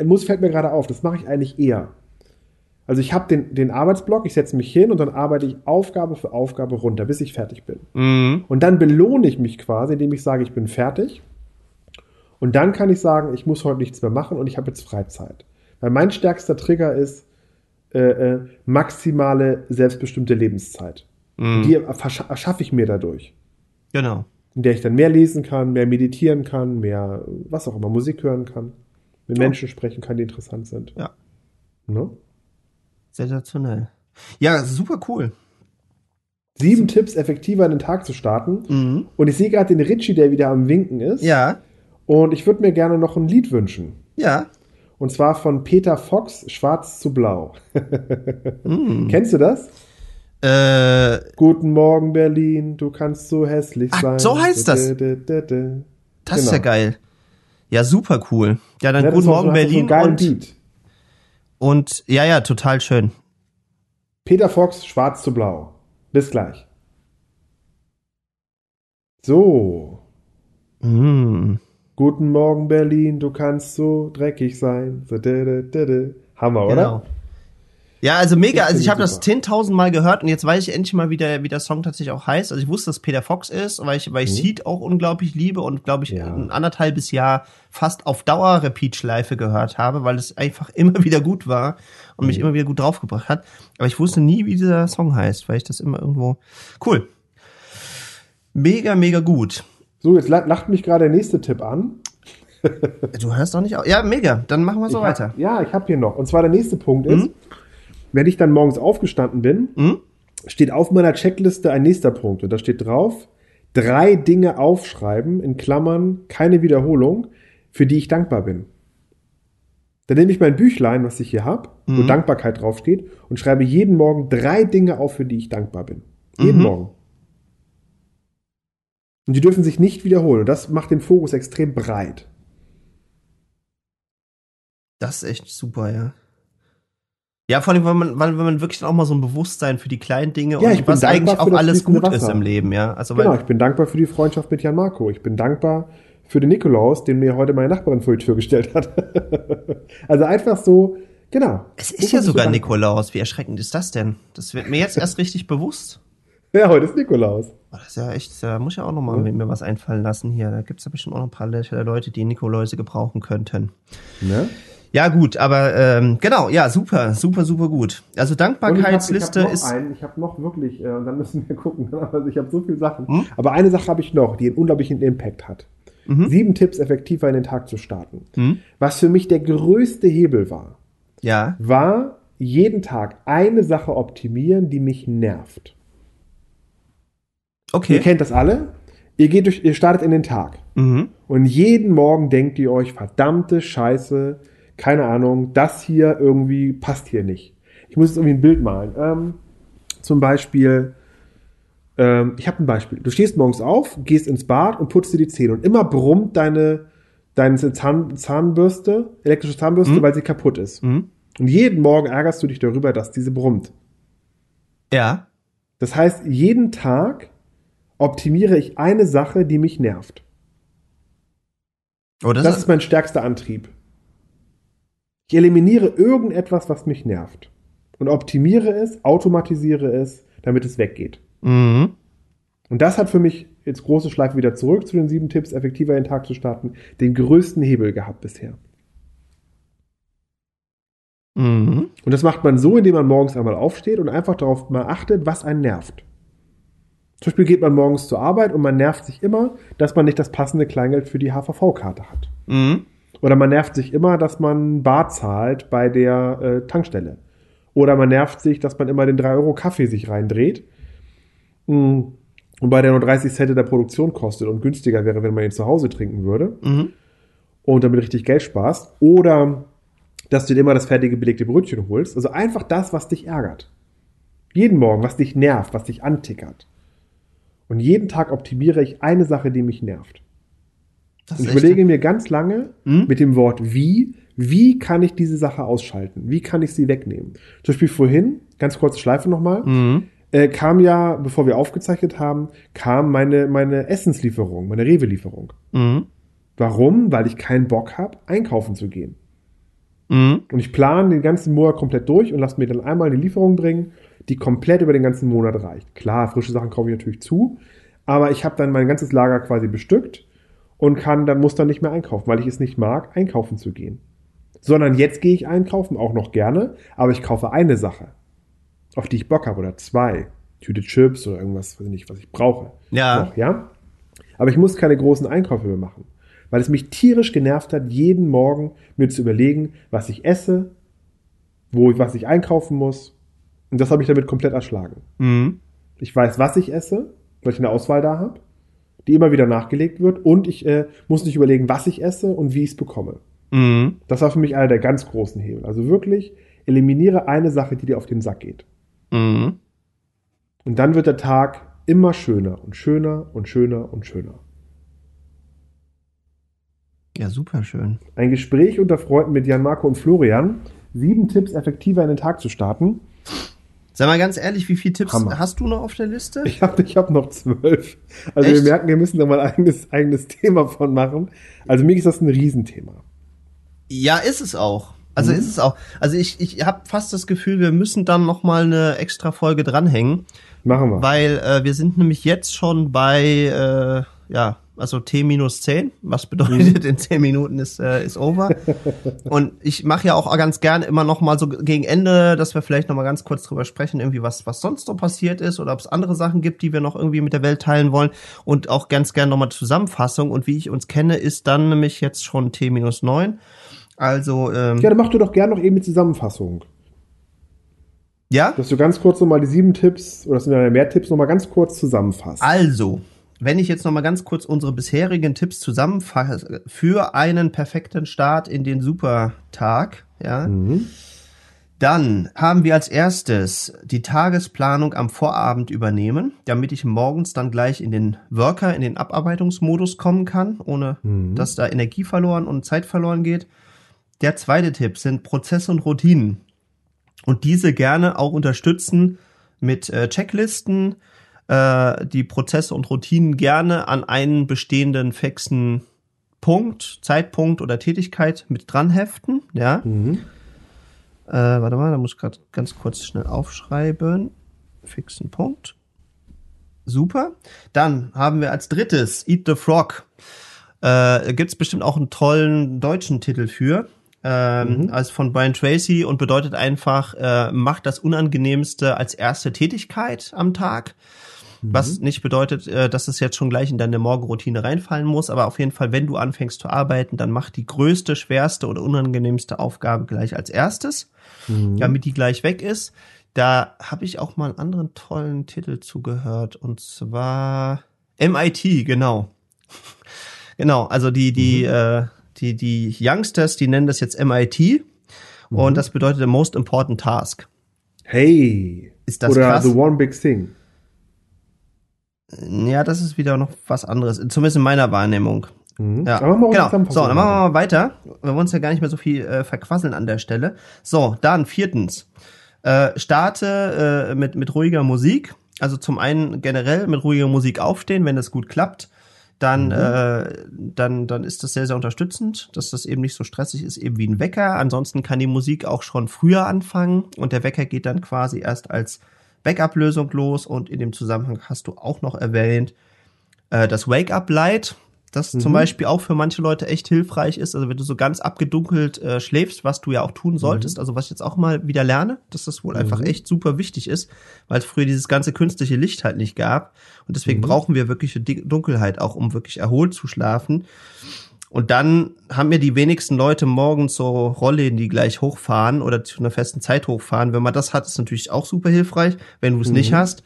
muss fällt mir gerade auf, das mache ich eigentlich eher. Also ich habe den, den Arbeitsblock, ich setze mich hin und dann arbeite ich Aufgabe für Aufgabe runter, bis ich fertig bin. Mhm. Und dann belohne ich mich quasi, indem ich sage, ich bin fertig. Und dann kann ich sagen, ich muss heute nichts mehr machen und ich habe jetzt Freizeit. Weil mein stärkster Trigger ist äh, äh, maximale selbstbestimmte Lebenszeit. Mhm. Die erscha- erschaffe ich mir dadurch. Genau. In der ich dann mehr lesen kann, mehr meditieren kann, mehr was auch immer, Musik hören kann, mit Ja. Menschen sprechen kann, die interessant sind. Ja. Ne? Sensationell. Ja, super cool. Sieben Tipps, effektiver in den Tag zu starten. Mhm. Und ich sehe gerade den Richie, der wieder am Winken ist. Ja. Und ich würde mir gerne noch ein Lied wünschen. Ja. Und zwar von Peter Fox, Schwarz zu Blau. Mhm. Kennst du das? Äh, Guten Morgen, Berlin, du kannst so hässlich Ach, sein. so heißt das. Da, da, da, da. das ist Genau. ja geil. Ja, super cool. Ja, dann Ja, guten ist so- Morgen so Berlin geilen und, Beat. und ja, ja, total schön. Peter Fox, Schwarz zu Blau. Bis gleich. So. Mhm. Guten Morgen, Berlin, du kannst so dreckig sein. Hammer, oder? Genau. Ja, also mega. Ich Also ich habe das super. 10.000 Mal gehört und jetzt weiß ich endlich mal, wie der, wie der Song tatsächlich auch heißt. Also ich wusste, dass Peter Fox ist, weil ich, weil ich Seed auch unglaublich liebe und glaube ich Mhm. Ja. ein anderthalbes Jahr fast auf Dauer Repeat-Schleife gehört habe, weil es einfach immer wieder gut war und Mhm. mich immer wieder gut draufgebracht hat. Aber ich wusste nie, wie dieser Song heißt, weil ich das immer irgendwo cool. Mega, mega gut. So, jetzt la- lacht mich gerade der nächste Tipp an. Du hörst doch nicht auf. Ja, mega. Dann machen wir so Ich weiter. Hab, ja, ich habe hier noch. Und zwar der nächste Punkt ist, Mhm. wenn ich dann morgens aufgestanden bin, Mhm. steht auf meiner Checkliste ein nächster Punkt. Und da steht drauf, drei Dinge aufschreiben, in Klammern, keine Wiederholung, für die ich dankbar bin. Dann nehme ich mein Büchlein, was ich hier habe, wo Mhm. Dankbarkeit draufsteht, und schreibe jeden Morgen drei Dinge auf, für die ich dankbar bin. Jeden Mhm. Morgen. Und die dürfen sich nicht wiederholen. Und das macht den Fokus extrem breit. Das ist echt super, ja. Ja, vor allem, weil man, wenn man wirklich auch mal so ein Bewusstsein für die kleinen Dinge Ja, und was eigentlich auch alles gut ist Wasser. im Leben, ja. Also Genau, ich bin dankbar für die Freundschaft mit Jan Marco. Ich bin dankbar für den Nikolaus, den mir heute meine Nachbarin vor die Tür gestellt hat. also einfach so, genau. es ist ja sogar. Nikolaus. Wie erschreckend ist das denn? Das wird mir jetzt erst richtig bewusst. Ja, heute ist Nikolaus. Oh, Das ist ja echt, da muss ich auch noch mal mir was einfallen lassen hier. Da gibt's ja bestimmt auch noch ein paar Le- Leute, die Nikoläuse gebrauchen könnten. Ne? Ja, gut, aber ähm, genau, ja, super, super, super gut. Also Und ich habe Dankbarkeitsliste hab noch ist. einen, ich habe noch wirklich, äh, und dann müssen wir gucken, also ich habe so viele Sachen. Hm? Aber eine Sache habe ich noch, die einen unglaublichen Impact hat. Mhm. Sieben Tipps, effektiver in den Tag zu starten. Hm? Was für mich der größte Hebel war, Ja. war jeden Tag eine Sache optimieren, die mich nervt. Ihr Okay. kennt das alle. Ihr geht durch, ihr startet in den Tag. Mhm. Und jeden Morgen denkt ihr euch, verdammte Scheiße, keine Ahnung, das hier irgendwie passt hier nicht. Ich muss jetzt irgendwie ein Bild malen. Ähm, zum Beispiel, Ähm, ich habe ein Beispiel. Du stehst morgens auf, gehst ins Bad und putzt dir die Zähne und immer brummt deine, deine Zahn, Zahnbürste, elektrische Zahnbürste, mhm. weil sie kaputt ist. Mhm. Und jeden Morgen ärgerst du dich darüber, dass diese brummt. Ja. Das heißt, jeden Tag optimiere ich eine Sache, die mich nervt. Oh, das, das ist mein stärkster Antrieb. Ich eliminiere irgendetwas, was mich nervt. Und optimiere es, automatisiere es, damit es weggeht. Mhm. Und das hat für mich, jetzt große Schleife wieder zurück zu den sieben Tipps, effektiver in den Tag zu starten, den größten Hebel gehabt bisher. Mhm. Und das macht man so, indem man morgens einmal aufsteht und einfach darauf mal achtet, was einen nervt. Zum Beispiel geht man morgens zur Arbeit und man nervt sich immer, dass man nicht das passende Kleingeld für die HVV-Karte hat. Mhm. Oder man nervt sich immer, dass man Bar zahlt bei der äh, Tankstelle. Oder man nervt sich, dass man immer den 3 Euro Kaffee sich reindreht. Mhm. Und bei der nur 30 Cent der Produktion kostet und günstiger wäre, wenn man ihn zu Hause trinken würde. Mhm. Und damit richtig Geld sparst. Oder dass du dir immer das fertige belegte Brötchen holst. Also einfach das, was dich ärgert. Jeden Morgen, was dich nervt, was dich antickert. Und jeden Tag optimiere ich eine Sache, die mich nervt. Und ich überlege mir ganz lange hm? mit dem Wort wie, wie kann ich diese Sache ausschalten? Wie kann ich sie wegnehmen? Zum Beispiel vorhin, ganz kurze Schleife nochmal, mhm. äh, kam ja, bevor wir aufgezeichnet haben, kam meine, meine Essenslieferung, meine Rewe-Lieferung. Mhm. Warum? Weil ich keinen Bock habe, einkaufen zu gehen. Mhm. Und ich plane den ganzen Monat komplett durch und lasse mir dann einmal eine Lieferung bringen die komplett über den ganzen Monat reicht. Klar, frische Sachen kaufe ich natürlich zu, aber ich habe dann mein ganzes Lager quasi bestückt und kann dann muss dann nicht mehr einkaufen, weil ich es nicht mag, einkaufen zu gehen. Sondern jetzt gehe ich einkaufen, auch noch gerne, aber ich kaufe eine Sache, auf die ich Bock habe oder zwei. Tüte Chips oder irgendwas, weiß ich nicht, was ich brauche. Ja. Noch, ja. Aber ich muss keine großen Einkäufe mehr machen, weil es mich tierisch genervt hat, jeden Morgen mir zu überlegen, was ich esse, wo was ich einkaufen muss, und das habe ich damit komplett erschlagen. Mhm. Ich weiß, was ich esse, weil ich eine Auswahl da habe, die immer wieder nachgelegt wird. Und ich äh, muss nicht überlegen, was ich esse und wie ich es bekomme. Mhm. Das war für mich einer der ganz großen Hebel. Also wirklich, eliminiere eine Sache, die dir auf den Sack geht. Mhm. Und dann wird der Tag immer schöner und schöner und schöner und schöner. Ja, super schön. Ein Gespräch unter Freunden mit Jan Marco und Florian. Sieben Tipps, effektiver in den Tag zu starten. Sag mal ganz ehrlich, wie viele Tipps Hammer. hast du noch auf der Liste? Ich habe ich hab noch zwölf. Also Echt? wir merken, wir müssen da mal ein eigenes, eigenes Thema von machen. Also mir ist das ein Riesenthema. Ja, ist es auch. Also mhm. ist es auch. Also ich, ich habe fast das Gefühl, wir müssen dann noch mal eine extra Folge dranhängen. Machen wir. Weil äh, wir sind nämlich jetzt schon bei äh, ja also T minus 10, was bedeutet mhm. in 10 Minuten ist, äh, ist over. Und ich mache ja auch ganz gerne immer noch mal so gegen Ende, dass wir vielleicht noch mal ganz kurz drüber sprechen, irgendwie was, was sonst so passiert ist oder ob es andere Sachen gibt, die wir noch irgendwie mit der Welt teilen wollen und auch ganz gerne noch mal Zusammenfassung. Und wie ich uns kenne, ist dann nämlich jetzt schon T minus 9. Also, ähm, Ja, dann mach du doch gerne noch eben die Zusammenfassung. Ja? Dass du ganz kurz noch mal die sieben Tipps oder das sind ja mehr Tipps noch mal ganz kurz zusammenfasst. Also, wenn ich jetzt noch mal ganz kurz unsere bisherigen Tipps zusammenfasse für einen perfekten Start in den Supertag, ja, mhm. dann haben wir als erstes die Tagesplanung am Vorabend übernehmen, damit ich morgens dann gleich in den Worker, in den Abarbeitungsmodus kommen kann, ohne mhm. dass da Energie verloren und Zeit verloren geht. Der zweite Tipp sind Prozesse und Routinen und diese gerne auch unterstützen mit äh, Checklisten, äh, die Prozesse und Routinen gerne an einen bestehenden fixen Punkt, Zeitpunkt oder Tätigkeit mit dran heften. Ja. Mhm. Äh, warte mal, da muss ich gerade ganz kurz schnell aufschreiben. Fixen Punkt. Super. Dann haben wir als drittes Eat the Frog. Äh, Gibt es bestimmt auch einen tollen deutschen Titel für. Ähm, mhm. als von Brian Tracy und bedeutet einfach, äh, macht das Unangenehmste als erste Tätigkeit am Tag. Was mhm. nicht bedeutet, äh, dass es jetzt schon gleich in deine Morgenroutine reinfallen muss, aber auf jeden Fall, wenn du anfängst zu arbeiten, dann mach die größte, schwerste oder unangenehmste Aufgabe gleich als erstes, mhm. damit die gleich weg ist. Da habe ich auch mal einen anderen tollen Titel zugehört und zwar MIT, genau. genau, also die, die, mhm. äh, die, die Youngsters, die nennen das jetzt MIT und mhm. das bedeutet the most important task. Hey. Ist das Oder krass? the one big thing. Ja, das ist wieder noch was anderes, zumindest in meiner Wahrnehmung. Mhm. Ja, genau. So, dann machen wir mal weiter. Wir wollen uns ja gar nicht mehr so viel äh, verquasseln an der Stelle. So, dann viertens. Äh, starte äh, mit, mit ruhiger Musik. Also zum einen generell mit ruhiger Musik aufstehen, wenn das gut klappt. Dann, mhm. äh, dann, dann ist das sehr, sehr unterstützend, dass das eben nicht so stressig ist, eben wie ein Wecker. Ansonsten kann die Musik auch schon früher anfangen und der Wecker geht dann quasi erst als Backup-Lösung los. Und in dem Zusammenhang hast du auch noch erwähnt, äh, das Wake-up-Light das mhm. zum Beispiel auch für manche Leute echt hilfreich ist. Also wenn du so ganz abgedunkelt äh, schläfst, was du ja auch tun solltest, mhm. also was ich jetzt auch mal wieder lerne, dass das wohl mhm. einfach echt super wichtig ist, weil es früher dieses ganze künstliche Licht halt nicht gab. Und deswegen mhm. brauchen wir wirkliche Dunkelheit auch, um wirklich erholt zu schlafen. Und dann haben mir die wenigsten Leute morgens so Rollläden, die gleich hochfahren oder zu einer festen Zeit hochfahren. Wenn man das hat, ist natürlich auch super hilfreich. Wenn du es nicht mhm. hast,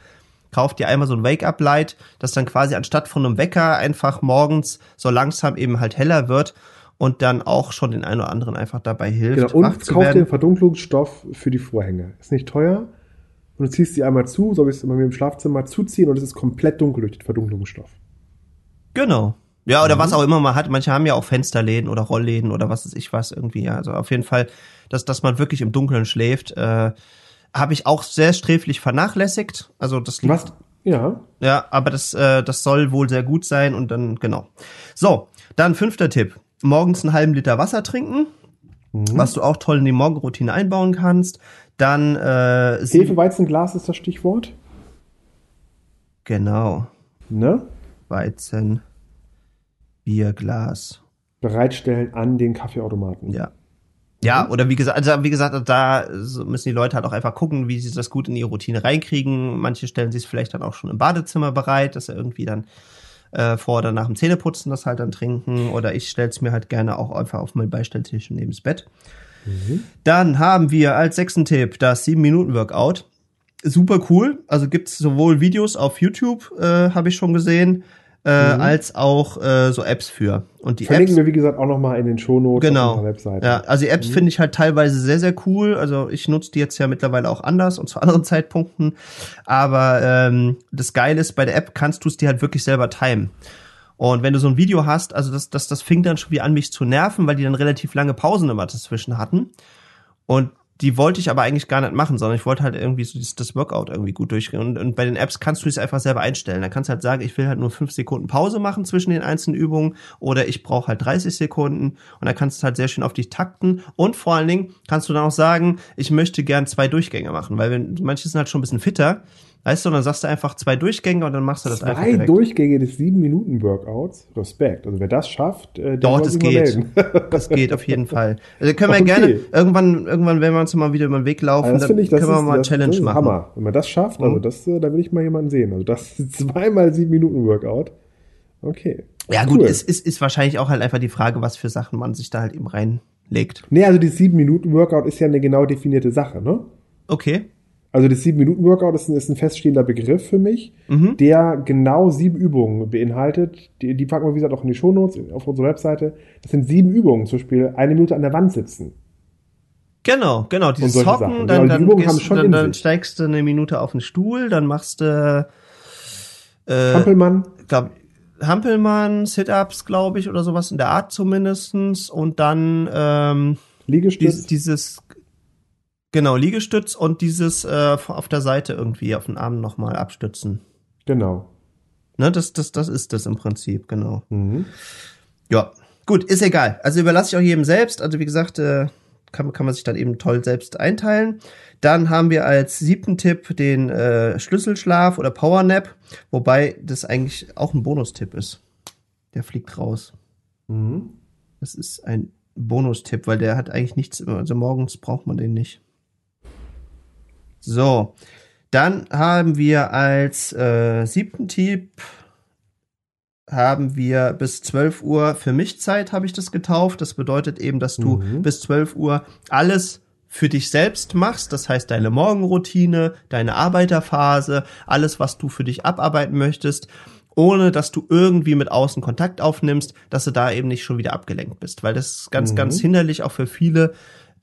kauf dir einmal so ein Wake-up-Light, das dann quasi anstatt von einem Wecker einfach morgens so langsam eben halt heller wird und dann auch schon den einen oder anderen einfach dabei hilft. Genau, und kauf dir einen Verdunklungsstoff für die Vorhänge. Ist nicht teuer. Und du ziehst sie einmal zu, so wie es immer mir im Schlafzimmer zuziehen und es ist komplett dunkel durch den Verdunklungsstoff. Genau. Ja, oder mhm. was auch immer man hat. Manche haben ja auch Fensterläden oder Rollläden oder was weiß ich was irgendwie. Also auf jeden Fall, dass, dass man wirklich im Dunkeln schläft. Äh, habe ich auch sehr sträflich vernachlässigt. Also das liegt, Was? Ja. Ja, aber das, äh, das soll wohl sehr gut sein und dann, genau. So, dann fünfter Tipp. Morgens einen halben Liter Wasser trinken, mhm. was du auch toll in die Morgenroutine einbauen kannst. Dann äh, Hefeweizenglas ist das Stichwort. Genau. Ne? Weizen, Bierglas. Bereitstellen an den Kaffeeautomaten. Ja. Ja, oder wie gesagt, also wie gesagt, da müssen die Leute halt auch einfach gucken, wie sie das gut in ihre Routine reinkriegen. Manche stellen sich es vielleicht dann auch schon im Badezimmer bereit, dass sie irgendwie dann äh, vor oder nach dem Zähneputzen das halt dann trinken. Oder ich stelle es mir halt gerne auch einfach auf meinen Beistelltisch neben das Bett. Mhm. Dann haben wir als sechsten Tipp das 7-Minuten-Workout. Super cool. Also gibt's sowohl Videos auf YouTube, äh, habe ich schon gesehen, äh, mhm. als auch äh, so Apps für. Und die Verlinken Apps, wir, wie gesagt, auch nochmal in den Shownotes genau. auf unserer Webseite. Ja, also die Apps mhm. finde ich halt teilweise sehr, sehr cool. Also ich nutze die jetzt ja mittlerweile auch anders und zu anderen Zeitpunkten. Aber ähm, das Geile ist, bei der App kannst du es dir halt wirklich selber timen. Und wenn du so ein Video hast, also das, das, das fing dann schon wie an, mich zu nerven, weil die dann relativ lange Pausen immer dazwischen hatten. Und die wollte ich aber eigentlich gar nicht machen, sondern ich wollte halt irgendwie so das, Workout irgendwie gut durchgehen. Und, und bei den Apps kannst du es einfach selber einstellen. Da kannst du halt sagen, ich will halt nur fünf Sekunden Pause machen zwischen den einzelnen Übungen oder ich brauche halt 30 Sekunden und da kannst du halt sehr schön auf dich takten. Und vor allen Dingen kannst du dann auch sagen, ich möchte gern zwei Durchgänge machen, weil wenn manche sind halt schon ein bisschen fitter Weißt du, und dann sagst du einfach zwei Durchgänge und dann machst du das zwei einfach. Zwei Durchgänge des sieben Minuten Workouts. Respekt. Also wer das schafft, äh, der Doch, das geht. das geht auf jeden Fall. Also können wir okay. gerne irgendwann, irgendwann, wenn wir uns mal wieder über den Weg laufen, also dann ich, können wir mal das, Challenge das ist machen. Hammer. Wenn man das schafft, also mhm. das, äh, da will ich mal jemanden sehen. Also das zweimal sieben Minuten Workout. Okay. Ja cool. gut, es ist, ist wahrscheinlich auch halt einfach die Frage, was für Sachen man sich da halt eben reinlegt. Nee, also die sieben Minuten Workout ist ja eine genau definierte Sache, ne? Okay. Also das 7-Minuten-Workout ist, ist, ein feststehender Begriff für mich, mhm. der genau sieben Übungen beinhaltet. Die, die packen wir, wie gesagt, auch in die Shownotes auf unserer Webseite. Das sind sieben Übungen, zum Beispiel eine Minute an der Wand sitzen. Genau, genau. Dieses Hocken, dann, genau, die dann, gehst, dann, dann steigst du eine Minute auf den Stuhl, dann machst du äh, Hampelmann. Glaub, Hampelmann, Sit-Ups, glaube ich, oder sowas in der Art zumindestens. Und dann ähm, Liegestütz. Dieses, Genau, Liegestütz und dieses äh, auf der Seite irgendwie auf den Arm nochmal abstützen. Genau. Ne, das, das, das ist das im Prinzip, genau. Mhm. Ja, gut, ist egal. Also überlasse ich auch jedem selbst. Also wie gesagt, äh, kann, kann man sich dann eben toll selbst einteilen. Dann haben wir als siebten Tipp den äh, Schlüsselschlaf oder Powernap, wobei das eigentlich auch ein Bonustipp ist. Der fliegt raus. Mhm. Das ist ein Bonustipp, weil der hat eigentlich nichts, also morgens braucht man den nicht. So, dann haben wir als äh, siebten Tipp haben wir bis 12 Uhr für mich Zeit, habe ich das getauft. Das bedeutet eben, dass du mhm. bis 12 Uhr alles für dich selbst machst, das heißt deine Morgenroutine, deine Arbeiterphase, alles, was du für dich abarbeiten möchtest, ohne dass du irgendwie mit außen Kontakt aufnimmst, dass du da eben nicht schon wieder abgelenkt bist, weil das ist ganz, mhm. ganz hinderlich auch für viele,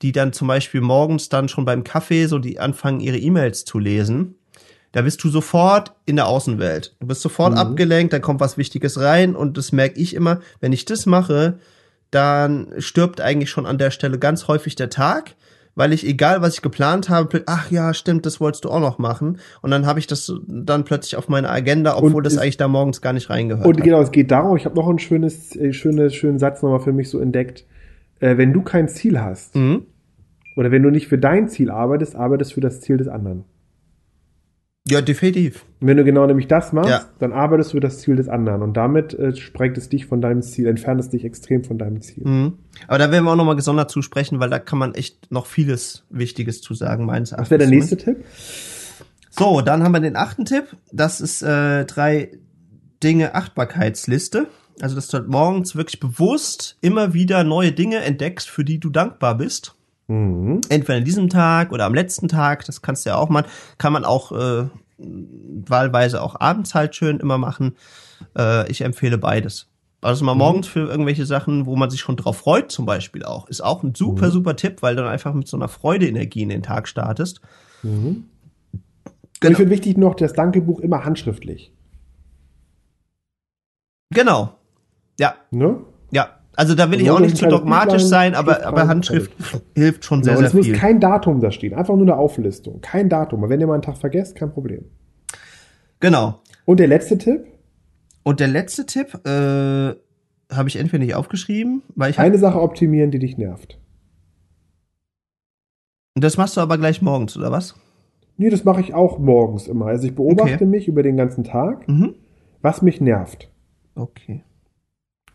die dann zum Beispiel morgens dann schon beim Kaffee so die anfangen, ihre E-Mails zu lesen. da bist du sofort in der Außenwelt. Du bist sofort mhm. abgelenkt, da kommt was Wichtiges rein und das merke ich immer, wenn ich das mache, dann stirbt eigentlich schon an der Stelle ganz häufig der Tag, weil ich, egal was ich geplant habe, ach ja, stimmt, das wolltest du auch noch machen. Und dann habe ich das dann plötzlich auf meiner Agenda, obwohl und das eigentlich da morgens gar nicht reingehört Und genau, es geht darum, ich habe noch einen schönes, äh, schönes, schönen Satz nochmal für mich so entdeckt. Äh, wenn du kein Ziel hast, mhm. Oder wenn du nicht für dein Ziel arbeitest, arbeitest für das Ziel des anderen. Ja, definitiv. wenn du genau nämlich das machst, ja. dann arbeitest du für das Ziel des anderen und damit äh, sprengt es dich von deinem Ziel, entfernt es dich extrem von deinem Ziel. Mhm. Aber da werden wir auch nochmal gesondert zusprechen, weil da kann man echt noch vieles Wichtiges zu sagen, meines Erachtens. Was wäre der nächste Tipp? So, dann haben wir den achten Tipp. Das ist äh, drei Dinge Achtbarkeitsliste. Also, dass du halt morgens wirklich bewusst immer wieder neue Dinge entdeckst, für die du dankbar bist. Mhm. Entweder an diesem Tag oder am letzten Tag, das kannst du ja auch mal, kann man auch äh, wahlweise auch abends halt schön immer machen. Äh, ich empfehle beides. Also mal mhm. morgens für irgendwelche Sachen, wo man sich schon drauf freut, zum Beispiel auch, ist auch ein super, mhm. super Tipp, weil du dann einfach mit so einer Freudeenergie in den Tag startest. Mhm. Genau. Ich finde wichtig noch das Dankebuch immer handschriftlich. Genau. Ja. Ne? Ja, also da will ich auch nicht zu dogmatisch sein, aber, aber Handschrift hilft schon sehr, genau, sehr viel. Es muss kein Datum da stehen, einfach nur eine Auflistung. Kein Datum. Wenn ihr mal einen Tag vergesst, kein Problem. Genau. Und der letzte Tipp? Und der letzte Tipp äh, habe ich entweder nicht aufgeschrieben, weil ich eine Sache optimieren, die dich nervt. Und das machst du aber gleich morgens, oder was? Nee, das mache ich auch morgens immer. Also ich beobachte okay. mich über den ganzen Tag, mhm. was mich nervt. Okay.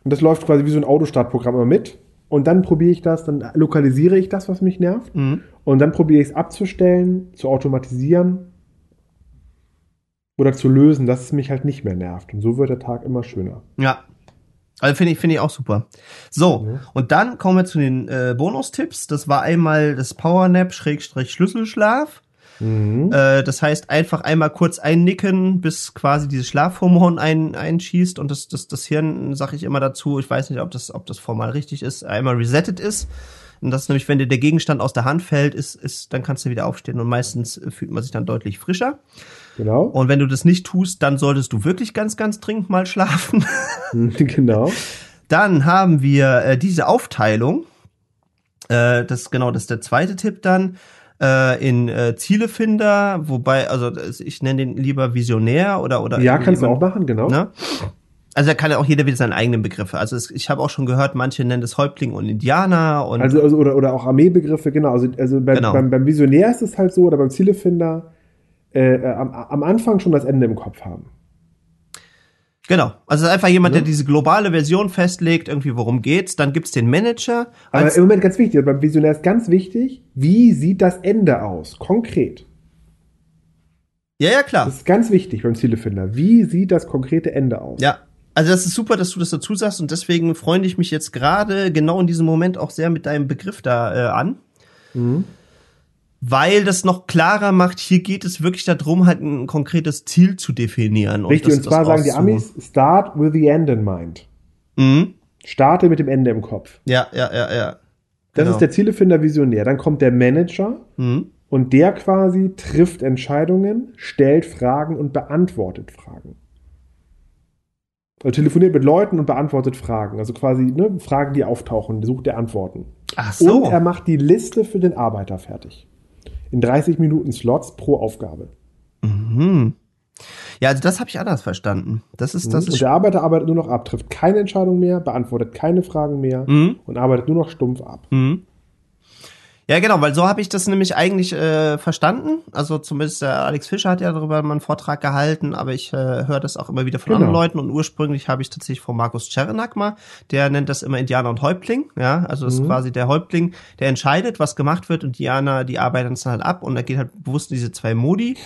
Und das läuft quasi wie so ein Autostartprogramm immer mit. Und dann probiere ich das, dann lokalisiere ich das, was mich nervt. Mhm. Und dann probiere ich es abzustellen, zu automatisieren oder zu lösen, dass es mich halt nicht mehr nervt. Und so wird der Tag immer schöner. Ja. Also finde ich, finde ich auch super. So, mhm. und dann kommen wir zu den äh, Bonustipps. Das war einmal das Powernap Schrägstrich Schlüsselschlaf. Mhm. Äh, das heißt, einfach einmal kurz einnicken, bis quasi dieses Schlafhormon ein, einschießt und das, das, das Hirn, sage ich immer dazu, ich weiß nicht, ob das, ob das formal richtig ist, einmal resettet ist. Und das ist nämlich, wenn dir der Gegenstand aus der Hand fällt, ist, ist, dann kannst du wieder aufstehen und meistens fühlt man sich dann deutlich frischer. Genau. Und wenn du das nicht tust, dann solltest du wirklich ganz, ganz dringend mal schlafen. genau. Dann haben wir äh, diese Aufteilung. Äh, das genau, das ist der zweite Tipp dann äh, in äh, Zielefinder, wobei, also ich nenne den lieber Visionär oder oder. Ja, kannst du auch machen, genau. Ne? Also da kann ja auch jeder wieder seine eigenen Begriffe. Also es, ich habe auch schon gehört, manche nennen das Häuptling und Indianer und also, also oder oder auch Armeebegriffe, genau. Also also beim, genau. beim, beim Visionär ist es halt so oder beim Zielefinder äh, äh am, am Anfang schon das Ende im Kopf haben. Genau. Also es ist einfach jemand, ja. der diese globale Version festlegt, irgendwie worum geht's. Dann gibt's den Manager. Aber im Moment ganz wichtig, beim Visionär ist ganz wichtig, wie sieht das Ende aus? Konkret. Ja, ja, klar. Das ist ganz wichtig beim Zielefinder. Wie sieht das konkrete Ende aus? Ja. Also das ist super, dass du das dazu sagst und deswegen freue ich mich jetzt gerade genau in diesem Moment auch sehr mit deinem Begriff da äh, an. Mhm weil das noch klarer macht, hier geht es wirklich darum, halt ein konkretes Ziel zu definieren. Richtig, und, und zwar sagen die Amis, start with the end in mind. Mhm. Starte mit dem Ende im Kopf. Ja, ja, ja, ja. Genau. Das ist der Zielefinder Visionär. Dann kommt der Manager mhm. und der quasi trifft Entscheidungen, stellt Fragen und beantwortet Fragen. Also telefoniert mit Leuten und beantwortet Fragen. Also quasi ne, Fragen, die auftauchen, sucht er Antworten. Ach so. Und er macht die Liste für den Arbeiter fertig in 30 Minuten Slots pro Aufgabe. Mhm. Ja, also das habe ich anders verstanden. Das ist, das mhm. und der Arbeiter arbeitet nur noch ab, trifft keine Entscheidung mehr, beantwortet keine Fragen mehr mhm. und arbeitet nur noch stumpf ab. Mhm. Ja, genau, weil so habe ich das nämlich eigentlich äh, verstanden. Also zumindest äh, Alex Fischer hat ja darüber mal einen Vortrag gehalten, aber ich äh, höre das auch immer wieder von genau. anderen Leuten und ursprünglich habe ich tatsächlich von Markus Czernak mal, der nennt das immer Indianer und Häuptling, ja, also das mhm. ist quasi der Häuptling, der entscheidet, was gemacht wird und Indianer, die arbeiten es dann halt ab und da geht halt bewusst diese zwei Modi.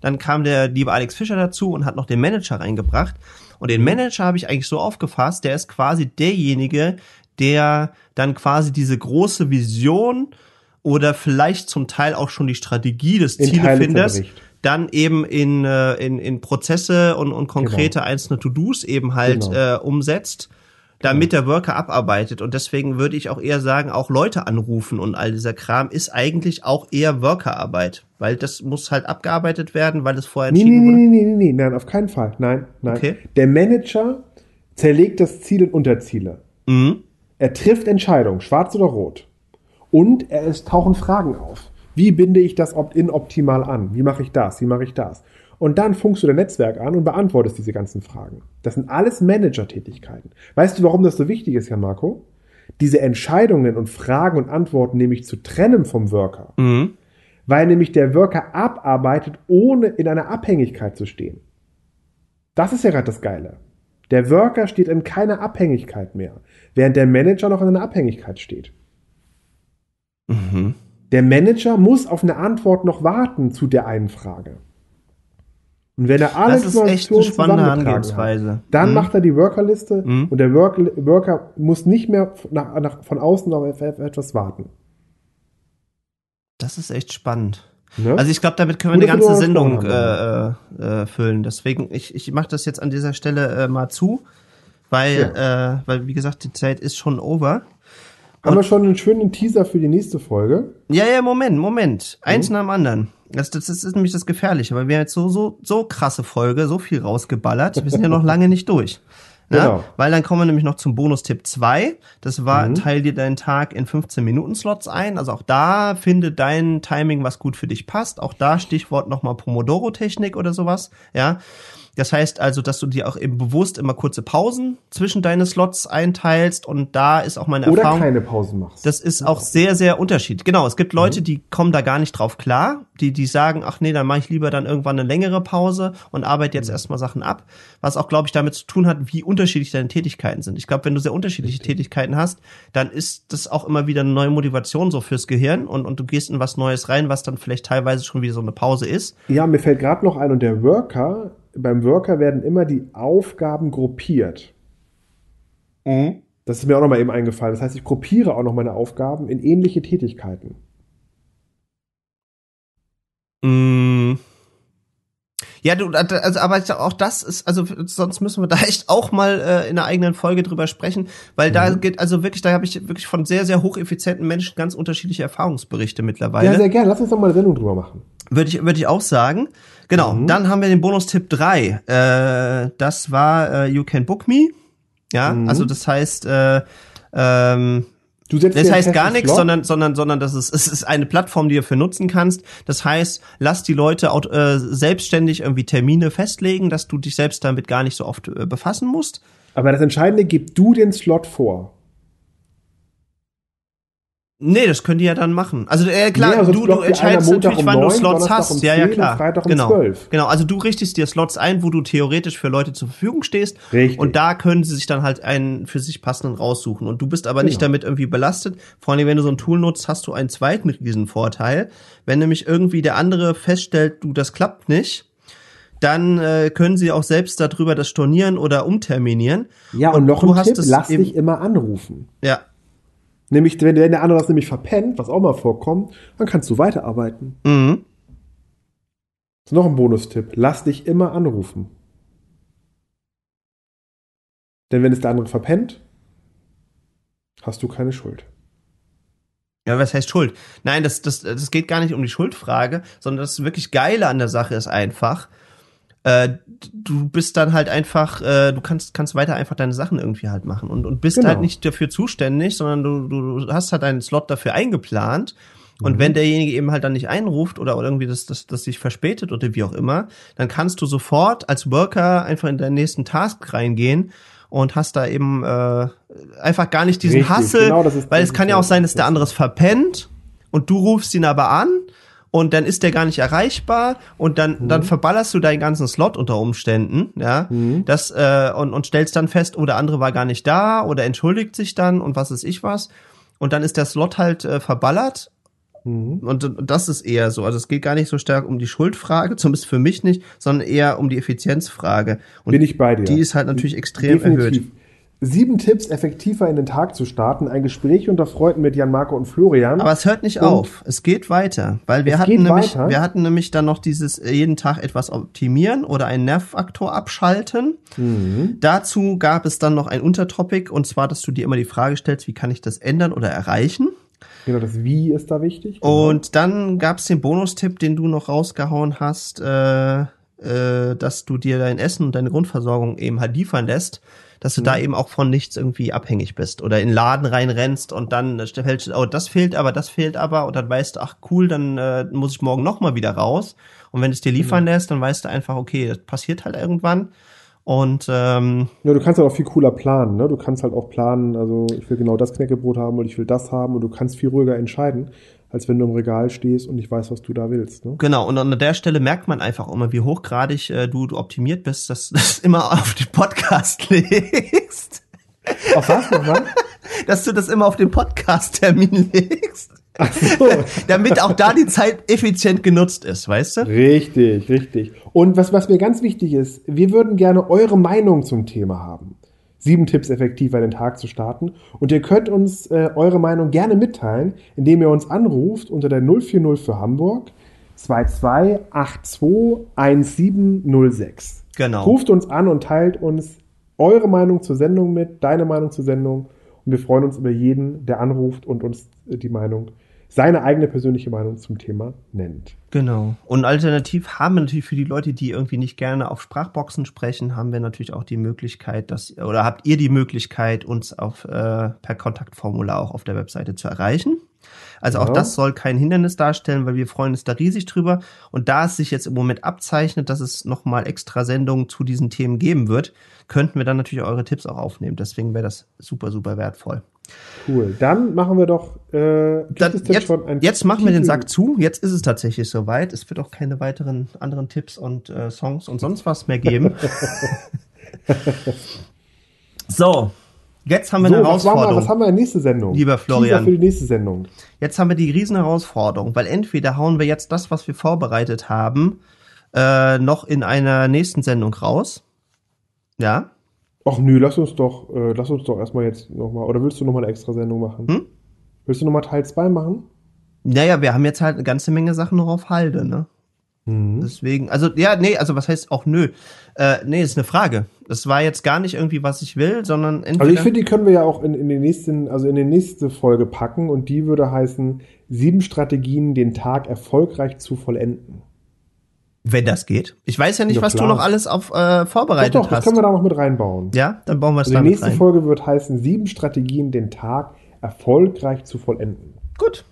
Dann kam der liebe Alex Fischer dazu und hat noch den Manager reingebracht. Und den Manager habe ich eigentlich so aufgefasst, der ist quasi derjenige, der dann quasi diese große Vision oder vielleicht zum Teil auch schon die Strategie des Zielefinders dann eben in, äh, in, in Prozesse und, und konkrete genau. einzelne To-Dos eben halt genau. äh, umsetzt. damit der Worker abarbeitet. Und deswegen würde ich auch eher sagen, auch Leute anrufen und all dieser Kram ist eigentlich auch eher Workerarbeit. Weil das muss halt abgearbeitet werden, weil es vorher nee, entschieden nee, nee, Nee, nee, nee, nein, auf keinen Fall. Nein, nein. Okay. Der Manager zerlegt das Ziel in Unterziele. Mhm. Er trifft Entscheidungen, schwarz oder rot. Und er, es tauchen Fragen auf. Wie binde ich das Opt-in optimal an? Wie mache ich das? Wie mache ich das? Und dann funkst du dein Netzwerk an und beantwortest diese ganzen Fragen. Das sind alles Manager-Tätigkeiten. Weißt du, warum das so wichtig ist, Jan Marco? Diese Entscheidungen und Fragen und Antworten nämlich zu trennen vom Worker. Mhm. Weil nämlich der Worker abarbeitet, ohne in einer Abhängigkeit zu stehen. Das ist ja gerade das Geile. Der Worker steht in keiner Abhängigkeit mehr, während der Manager noch in einer Abhängigkeit steht. Mhm. Der Manager muss auf eine Antwort noch warten zu der einen Frage. Und wenn er alle das ist echt eine spannende Angehensweise. Hat, dann mhm. macht er die Workerliste mhm. und der Work Worker muss nicht mehr nach, nach, von außen auf etwas warten. Das ist echt spannend. Ne? Also ich glaube, damit können wir eine ganze Sendung äh, äh, füllen. Deswegen, ich, ich mache das jetzt an dieser Stelle äh, mal zu, weil, ja. äh, weil, wie gesagt, die Zeit ist schon over. Haben wir schon einen schönen Teaser für die nächste Folge? Ja, ja, Moment, Moment. Eins mhm. nach dem anderen. Das, das, das ist nämlich das Gefährliche, weil wir jetzt so, so, so krasse Folge, so viel rausgeballert. Wir sind ja noch lange nicht durch. Ne? Genau. Weil dann kommen wir nämlich noch zum Bonustipp 2. Das war, mhm. teil dir deinen Tag in 15 Minuten Slots ein. Also auch da finde dein Timing, was gut für dich passt. Auch da Stichwort nochmal Pomodoro-Technik oder sowas. Ja. Das heißt also, dass du dir auch eben bewusst immer kurze Pausen zwischen deine Slots einteilst und da ist auch meine Oder Erfahrung. Oder keine Pausen machst. Das ist auch sehr, sehr unterschiedlich. Genau, es gibt Leute, mhm. die kommen da gar nicht drauf klar, die, die sagen, ach nee, dann mache ich lieber dann irgendwann eine längere Pause und arbeite jetzt mhm. erstmal Sachen ab. Was auch, glaube ich, damit zu tun hat, wie unterschiedlich deine Tätigkeiten sind. Ich glaube, wenn du sehr unterschiedliche Richtig. Tätigkeiten hast, dann ist das auch immer wieder eine neue Motivation so fürs Gehirn und, und du gehst in was Neues rein, was dann vielleicht teilweise schon wieder so eine Pause ist. Ja, mir fällt gerade noch ein und der Worker beim Worker werden immer die Aufgaben gruppiert. Mhm. Das ist mir auch noch mal eben eingefallen. Das heißt, ich gruppiere auch noch meine Aufgaben in ähnliche Tätigkeiten. Mhm. Ja, du, also, aber auch das ist, also sonst müssen wir da echt auch mal äh, in einer eigenen Folge drüber sprechen, weil mhm. da geht, also wirklich, da habe ich wirklich von sehr, sehr hocheffizienten Menschen ganz unterschiedliche Erfahrungsberichte mittlerweile. Ja, sehr gerne. Lass uns doch mal eine Sendung drüber machen. Würde ich, würde ich auch sagen. Genau. Mhm. Dann haben wir den Bonustipp 3. Äh, das war äh, You Can Book Me. Ja, mhm. also das heißt, äh, ähm, das heißt gar nichts, sondern, sondern, sondern das ist, es ist eine Plattform, die du für nutzen kannst. Das heißt, lass die Leute auch, äh, selbstständig irgendwie Termine festlegen, dass du dich selbst damit gar nicht so oft äh, befassen musst. Aber das Entscheidende, gib du den Slot vor. Nee, das können die ja dann machen. Also äh, klar, nee, also du, du entscheidest natürlich, um wann 9, du Slots hast. Um 10, ja, ja, klar. Freitag um genau. 12. Genau, also du richtest dir Slots ein, wo du theoretisch für Leute zur Verfügung stehst. Richtig. Und da können sie sich dann halt einen für sich passenden raussuchen. Und du bist aber genau. nicht damit irgendwie belastet. Vor allem, wenn du so ein Tool nutzt, hast du einen zweiten riesen Vorteil. Wenn nämlich irgendwie der andere feststellt, du, das klappt nicht, dann äh, können sie auch selbst darüber das stornieren oder umterminieren. Ja, und, und noch ein Tipp, lass dich immer anrufen. Ja, Nämlich, wenn, wenn der andere das nämlich verpennt, was auch mal vorkommt, dann kannst du weiterarbeiten. Mhm. Das ist noch ein Bonustipp. Lass dich immer anrufen. Denn wenn es der andere verpennt, hast du keine Schuld. Ja, was heißt Schuld? Nein, das, das, das geht gar nicht um die Schuldfrage, sondern das wirklich Geile an der Sache ist einfach, äh, du bist dann halt einfach, äh, du kannst, kannst weiter einfach deine Sachen irgendwie halt machen und, und bist genau. halt nicht dafür zuständig, sondern du, du hast halt einen Slot dafür eingeplant. Und mhm. wenn derjenige eben halt dann nicht einruft oder irgendwie das, das, das sich verspätet oder wie auch immer, dann kannst du sofort als Worker einfach in deinen nächsten Task reingehen und hast da eben äh, einfach gar nicht diesen Richtig, Hassel, genau, weil es kann ja auch sein, dass der andere es verpennt und du rufst ihn aber an und dann ist der gar nicht erreichbar und dann mhm. dann verballerst du deinen ganzen Slot unter Umständen, ja, mhm. das äh, und und stellst dann fest, oh der andere war gar nicht da oder entschuldigt sich dann und was ist ich was und dann ist der Slot halt äh, verballert mhm. und, und das ist eher so, also es geht gar nicht so stark um die Schuldfrage, zumindest für mich nicht, sondern eher um die Effizienzfrage und Bin ich bei dir. Die ist halt natürlich extrem Definitiv. erhöht. Sieben Tipps, effektiver in den Tag zu starten. Ein Gespräch unter Freunden mit Jan Marco und Florian. Aber es hört nicht und auf. Es geht weiter. Weil wir hatten nämlich, weiter. wir hatten nämlich dann noch dieses äh, jeden Tag etwas optimieren oder einen Nervfaktor abschalten. Mhm. Dazu gab es dann noch ein Untertopic und zwar, dass du dir immer die Frage stellst, wie kann ich das ändern oder erreichen? Genau, das Wie ist da wichtig. Genau. Und dann gab es den Bonustipp, den du noch rausgehauen hast, äh, äh, dass du dir dein Essen und deine Grundversorgung eben halt liefern lässt dass du mhm. da eben auch von nichts irgendwie abhängig bist oder in den Laden reinrennst und dann fällt, oh, das fehlt aber, das fehlt aber und dann weißt du, ach cool, dann äh, muss ich morgen nochmal wieder raus. Und wenn es dir liefern mhm. lässt, dann weißt du einfach, okay, das passiert halt irgendwann. Und ähm, ja, du kannst halt auch viel cooler planen, ne? Du kannst halt auch planen, also ich will genau das Knäckebrot haben und ich will das haben und du kannst viel ruhiger entscheiden als wenn du im Regal stehst und nicht weißt, was du da willst. Ne? Genau, und an der Stelle merkt man einfach immer, wie hochgradig äh, du, du optimiert bist, dass du das immer auf den Podcast legst. Auf was nochmal? dass du das immer auf den Podcast-Termin legst. So. Damit auch da die Zeit effizient genutzt ist, weißt du? Richtig, richtig. Und was, was mir ganz wichtig ist, wir würden gerne eure Meinung zum Thema haben sieben Tipps effektiver den Tag zu starten. Und ihr könnt uns äh, eure Meinung gerne mitteilen, indem ihr uns anruft unter der 040 für Hamburg 22821706. Genau. Ruft uns an und teilt uns eure Meinung zur Sendung mit, deine Meinung zur Sendung. Und wir freuen uns über jeden, der anruft und uns äh, die Meinung seine eigene persönliche Meinung zum Thema nennt. Genau. Und alternativ haben wir natürlich für die Leute, die irgendwie nicht gerne auf Sprachboxen sprechen, haben wir natürlich auch die Möglichkeit, dass oder habt ihr die Möglichkeit, uns auf äh, per Kontaktformular auch auf der Webseite zu erreichen. Also ja. auch das soll kein Hindernis darstellen, weil wir freuen uns da riesig drüber. Und da es sich jetzt im Moment abzeichnet, dass es nochmal extra Sendungen zu diesen Themen geben wird, könnten wir dann natürlich eure Tipps auch aufnehmen. Deswegen wäre das super, super wertvoll. Cool. Dann machen wir doch. Äh, dann, jetzt, jetzt machen wir den Sack zu. Jetzt ist es tatsächlich soweit. Es wird auch keine weiteren anderen Tipps und äh, Songs und sonst was mehr geben. so, jetzt haben wir so, eine Herausforderung. Was, was haben wir in der nächsten Sendung? Lieber Florian. für die nächste Sendung. Jetzt haben wir die riesen Herausforderung, weil entweder hauen wir jetzt das, was wir vorbereitet haben, äh, noch in einer nächsten Sendung raus. Ja. Ach nö, lass uns doch, äh, lass uns doch erstmal jetzt nochmal, oder willst du nochmal eine extra Sendung machen? Hm? Willst du nochmal Teil 2 machen? Naja, wir haben jetzt halt eine ganze Menge Sachen noch auf Halde, ne? Mhm. Deswegen, also ja, nee, also was heißt auch nö? Äh, nee, ist eine Frage. Das war jetzt gar nicht irgendwie, was ich will, sondern Also ich finde, die können wir ja auch in, in den nächsten, also in die nächste Folge packen und die würde heißen, sieben Strategien, den Tag erfolgreich zu vollenden. Wenn das geht. Ich weiß ja nicht, ja, was klar. du noch alles auf äh, vorbereitet doch, doch, hast. Das können wir da noch mit reinbauen. Ja, dann bauen wir es also Die nächste rein. Folge wird heißen sieben Strategien, den Tag erfolgreich zu vollenden. Gut.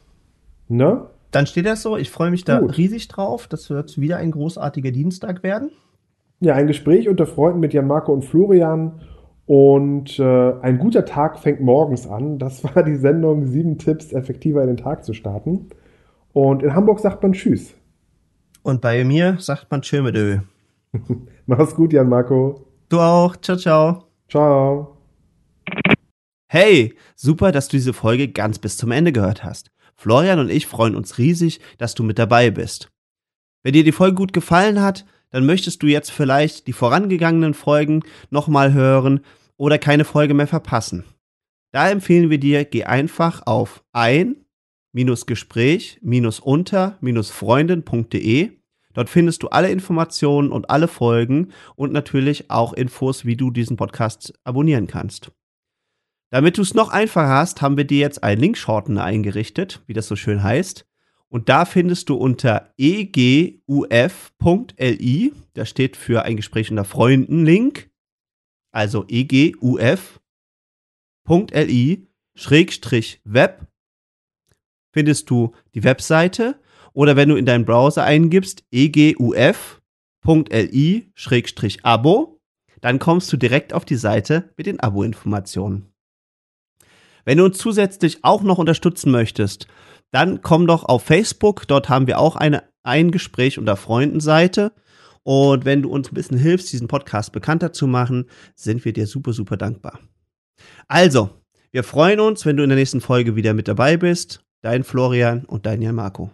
Ne? Dann steht das so. Ich freue mich da Gut. riesig drauf. Das wird wieder ein großartiger Dienstag werden. Ja, ein Gespräch unter Freunden mit Jan Marco und Florian. Und äh, ein guter Tag fängt morgens an. Das war die Sendung Sieben Tipps, effektiver in den Tag zu starten. Und in Hamburg sagt man Tschüss. Und bei mir sagt man Tschö mit Ö. Mach's gut, Jan Marco. Du auch. Ciao, ciao. Ciao. Hey, super, dass du diese Folge ganz bis zum Ende gehört hast. Florian und ich freuen uns riesig, dass du mit dabei bist. Wenn dir die Folge gut gefallen hat, dann möchtest du jetzt vielleicht die vorangegangenen Folgen nochmal hören oder keine Folge mehr verpassen. Da empfehlen wir dir, geh einfach auf ein gespräch-unter-freundin.de. Dort findest du alle Informationen und alle Folgen und natürlich auch Infos, wie du diesen Podcast abonnieren kannst. Damit du es noch einfacher hast, haben wir dir jetzt einen Linkshortener eingerichtet, wie das so schön heißt. Und da findest du unter eguf.li, das steht für ein Gespräch unter Freunden Link, also eguf.li, Schrägstrich Web findest du die Webseite oder wenn du in deinen Browser eingibst eguf.li-abo, dann kommst du direkt auf die Seite mit den Abo-Informationen. Wenn du uns zusätzlich auch noch unterstützen möchtest, dann komm doch auf Facebook. Dort haben wir auch eine ein Gespräch unter Freundenseite. Und wenn du uns ein bisschen hilfst, diesen Podcast bekannter zu machen, sind wir dir super, super dankbar. Also, wir freuen uns, wenn du in der nächsten Folge wieder mit dabei bist. Dein Florian und dein Jan Marco.